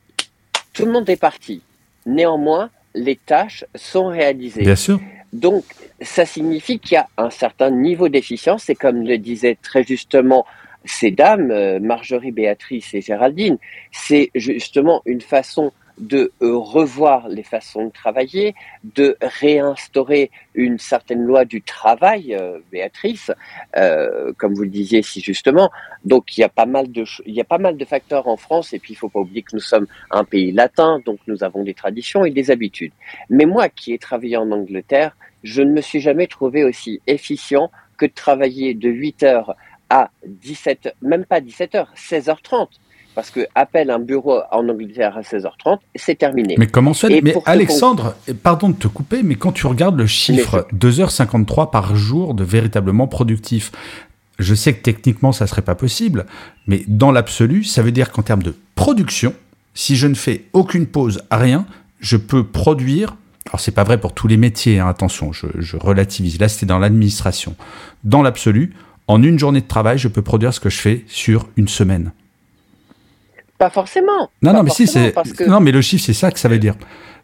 tout le monde est parti. Néanmoins, les tâches sont réalisées. Bien sûr. Donc, ça signifie qu'il y a un certain niveau d'efficience, et comme le disaient très justement ces dames, euh, Marjorie, Béatrice et Géraldine, c'est justement une façon de euh, revoir les façons de travailler, de réinstaurer une certaine loi du travail, euh, Béatrice, euh, comme vous le disiez si justement. Donc il y a pas mal de il y a pas mal de facteurs en France et puis il faut pas oublier que nous sommes un pays latin, donc nous avons des traditions et des habitudes. Mais moi qui ai travaillé en Angleterre, je ne me suis jamais trouvé aussi efficient que de travailler de 8 heures à 17, même pas 17 heures, 16h30 parce que appelle un bureau en Angleterre à 16h30, c'est terminé. Mais comment ça Mais Alexandre, pardon de te couper, mais quand tu regardes le chiffre 2h53 par jour de véritablement productif, je sais que techniquement ça serait pas possible, mais dans l'absolu, ça veut dire qu'en termes de production, si je ne fais aucune pause à rien, je peux produire. Alors c'est pas vrai pour tous les métiers, hein, attention, je, je relativise. Là, c'était dans l'administration. Dans l'absolu, en une journée de travail, je peux produire ce que je fais sur une semaine. Pas forcément. Non, non, mais si, c'est. Non, mais le chiffre, c'est ça que ça veut dire.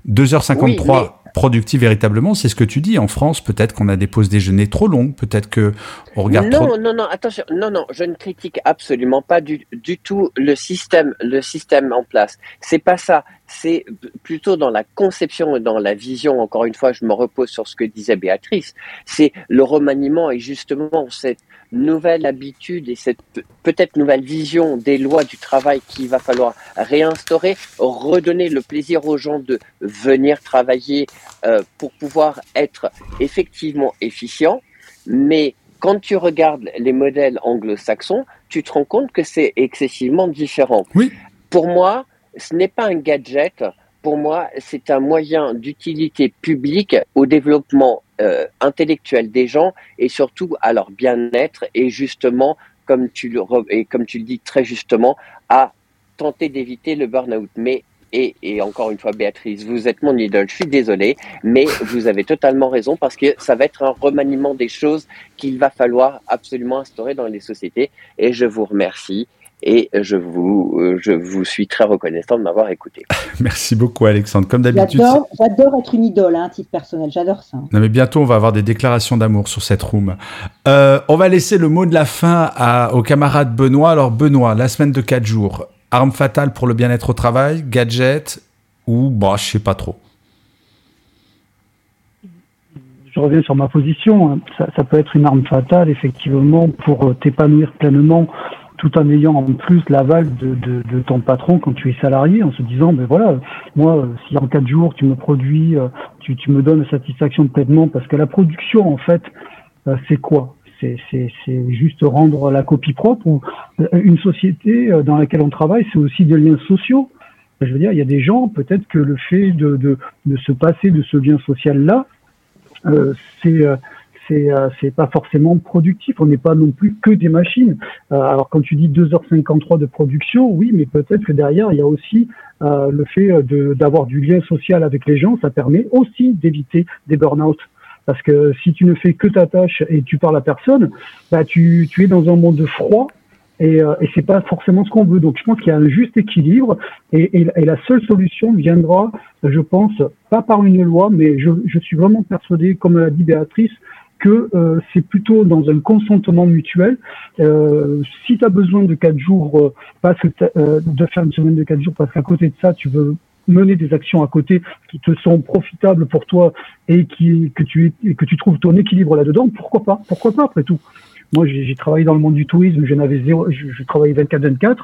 2h53 productif véritablement. C'est ce que tu dis. En France, peut-être qu'on a des pauses déjeuner trop longues, peut-être que on regarde non, trop. Non, non, attention, non, non, je ne critique absolument pas du, du tout le système, le système en place. C'est pas ça. C'est plutôt dans la conception et dans la vision. Encore une fois, je me repose sur ce que disait Béatrice. C'est le remaniement et justement cette nouvelle habitude et cette peut-être nouvelle vision des lois du travail qu'il va falloir réinstaurer, redonner le plaisir aux gens de venir travailler euh, pour pouvoir être effectivement efficient. Mais quand tu regardes les modèles anglo-saxons, tu te rends compte que c'est excessivement différent. Oui. Pour moi, ce n'est pas un gadget. Pour moi, c'est un moyen d'utilité publique au développement euh, des gens et surtout à leur bien-être et justement, comme tu le comme tu le dis très justement, à tenter d'éviter le burn-out. Mais et, et, encore une fois, Béatrice, vous êtes mon idole. Je suis désolé, mais vous avez totalement raison parce que ça va être un remaniement des choses qu'il va falloir absolument instaurer dans les sociétés. Et je vous remercie et je vous, euh, je vous suis très reconnaissant de m'avoir écouté. Merci beaucoup, Alexandre. Comme d'habitude. J'adore être une idole, hein, titre personnel. J'adore ça. Non, mais bientôt, on va avoir des déclarations d'amour sur cette room. Euh, on va laisser le mot de la fin à, au camarade Benoît. Alors, Benoît, la semaine de 4 jours, arme fatale pour le bien-être au travail, gadget ou, bah, je sais pas trop. Je reviens sur ma position. Ça, ça peut être une arme fatale, effectivement, pour t'épanouir pleinement tout en ayant en plus l'aval de, de, de, ton patron quand tu es salarié, en se disant, ben voilà, moi, si en quatre jours tu me produis, euh, tu, me donnes satisfaction pleinement, parce que la production, en fait, euh, c'est quoi? C'est juste rendre la copie propre ou euh, une société dans laquelle on travaille, c'est aussi des liens sociaux? Je veux dire, il y a des gens, peut-être que le fait de, de, de se passer de ce lien social-là, euh, c'est c'est euh, c'est pas forcément productif. On n'est pas non plus que des machines. Euh, alors quand tu dis 2h53 de production, oui, mais peut-être que derrière il y a aussi euh, le fait d'avoir du lien social avec les gens. Ça permet aussi d'éviter des burn-out. Parce que si tu ne fais que ta tâche et tu parles à personne, bah tu, tu es dans un monde froid et, euh, et c'est pas forcément ce qu'on veut. Donc je pense qu'il y a un juste équilibre et, et, la seule solution viendra, je pense, pas par une loi, mais je, je suis vraiment persuadé, comme l'a dit Béatrice, que euh, c'est plutôt dans un consentement mutuel. Euh, si tu as besoin de quatre jours, euh, que euh, de faire une semaine de quatre jours, parce qu'à côté de ça, tu veux mener des actions à côté qui te sont profitables pour toi et qui que tu que tu trouves ton équilibre là-dedans, pourquoi pas? Pourquoi pas après tout? Moi, j'ai travaillé dans le monde du tourisme, j'en avais zéro, je, je travaillais 24-24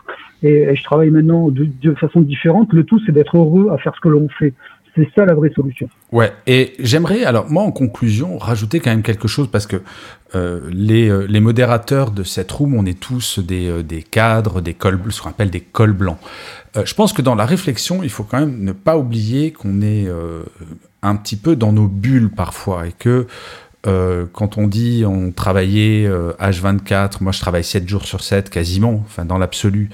et, et, je travaille maintenant de, de façon différente. Le tout, c'est d'être heureux à faire ce que l'on fait. C'est ça la vraie solution. Ouais, et j'aimerais, alors moi en conclusion, rajouter quand même quelque chose parce que euh, les, euh, les, modérateurs de cette room, on est tous des, euh, des cadres, des cols, ce qu'on appelle des cols blancs. Je pense que dans la réflexion, il faut quand même ne pas oublier qu'on est un petit peu dans nos bulles parfois et que quand on dit on travaillait H24, moi je travaille 7 jours sur 7 quasiment, enfin dans l'absolu,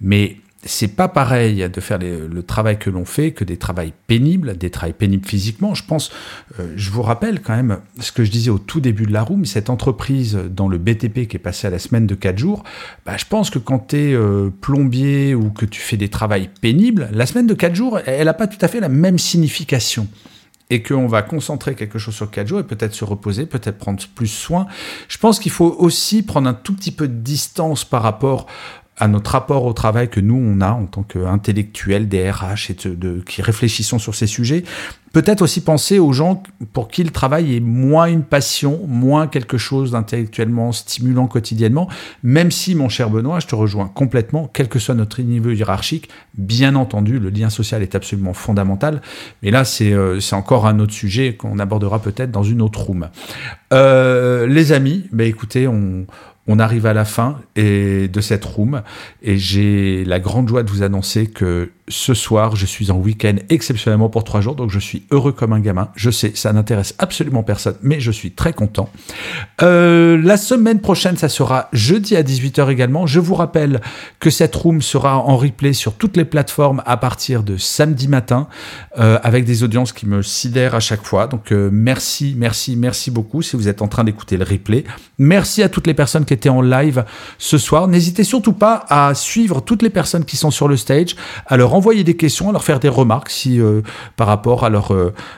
mais c'est pas pareil de faire le travail que l'on fait que des travails pénibles, des travails pénibles physiquement. Je pense, euh, je vous rappelle quand même ce que je disais au tout début de la room, cette entreprise dans le BTP qui est passée à la semaine de 4 jours, bah, je pense que quand tu es euh, plombier ou que tu fais des travails pénibles, la semaine de 4 jours, elle n'a pas tout à fait la même signification et qu'on va concentrer quelque chose sur 4 jours et peut-être se reposer, peut-être prendre plus soin. Je pense qu'il faut aussi prendre un tout petit peu de distance par rapport à notre rapport au travail que nous on a en tant qu'intellectuels, des RH et de, qui réfléchissons sur ces sujets. Peut-être aussi penser aux gens pour qui le travail est moins une passion, moins quelque chose d'intellectuellement stimulant quotidiennement, même si, mon cher Benoît, je te rejoins complètement, quel que soit notre niveau hiérarchique, bien entendu, le lien social est absolument fondamental, mais là, c'est euh, encore un autre sujet qu'on abordera peut-être dans une autre room. Euh, les amis, bah, écoutez, on, on arrive à la fin de cette room et j'ai la grande joie de vous annoncer que ce soir, je suis en week-end exceptionnellement pour trois jours, donc je suis heureux comme un gamin. Je sais, ça n'intéresse absolument personne, mais je suis très content. Euh, la semaine prochaine, ça sera jeudi à 18h également. Je vous rappelle que cette room sera en replay sur toutes les plateformes à partir de samedi matin, euh, avec des audiences qui me sidèrent à chaque fois. Donc euh, merci, merci, merci beaucoup si vous êtes en train d'écouter le replay. Merci à toutes les personnes qui étaient en live ce soir. N'hésitez surtout pas à suivre toutes les personnes qui sont sur le stage, à leur envoyer des questions, à leur faire des remarques si, par, rapport à leur,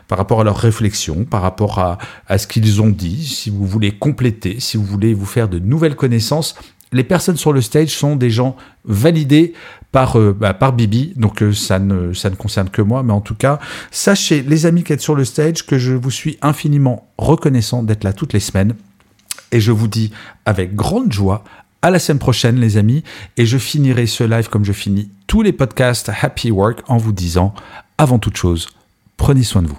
par rapport à leur réflexion, par rapport à, à ce qu'ils ont dit, si vous voulez compléter, si vous voulez vous faire de nouvelles connaissances les personnes sur le stage sont des gens validés par, euh, bah, par Bibi, donc euh, ça, ne, ça ne concerne que moi, mais en tout cas, sachez, les amis qui êtes sur le stage, que je vous suis infiniment reconnaissant d'être là toutes les semaines. Et je vous dis avec grande joie à la semaine prochaine, les amis. Et je finirai ce live comme je finis tous les podcasts Happy Work en vous disant, avant toute chose, prenez soin de vous.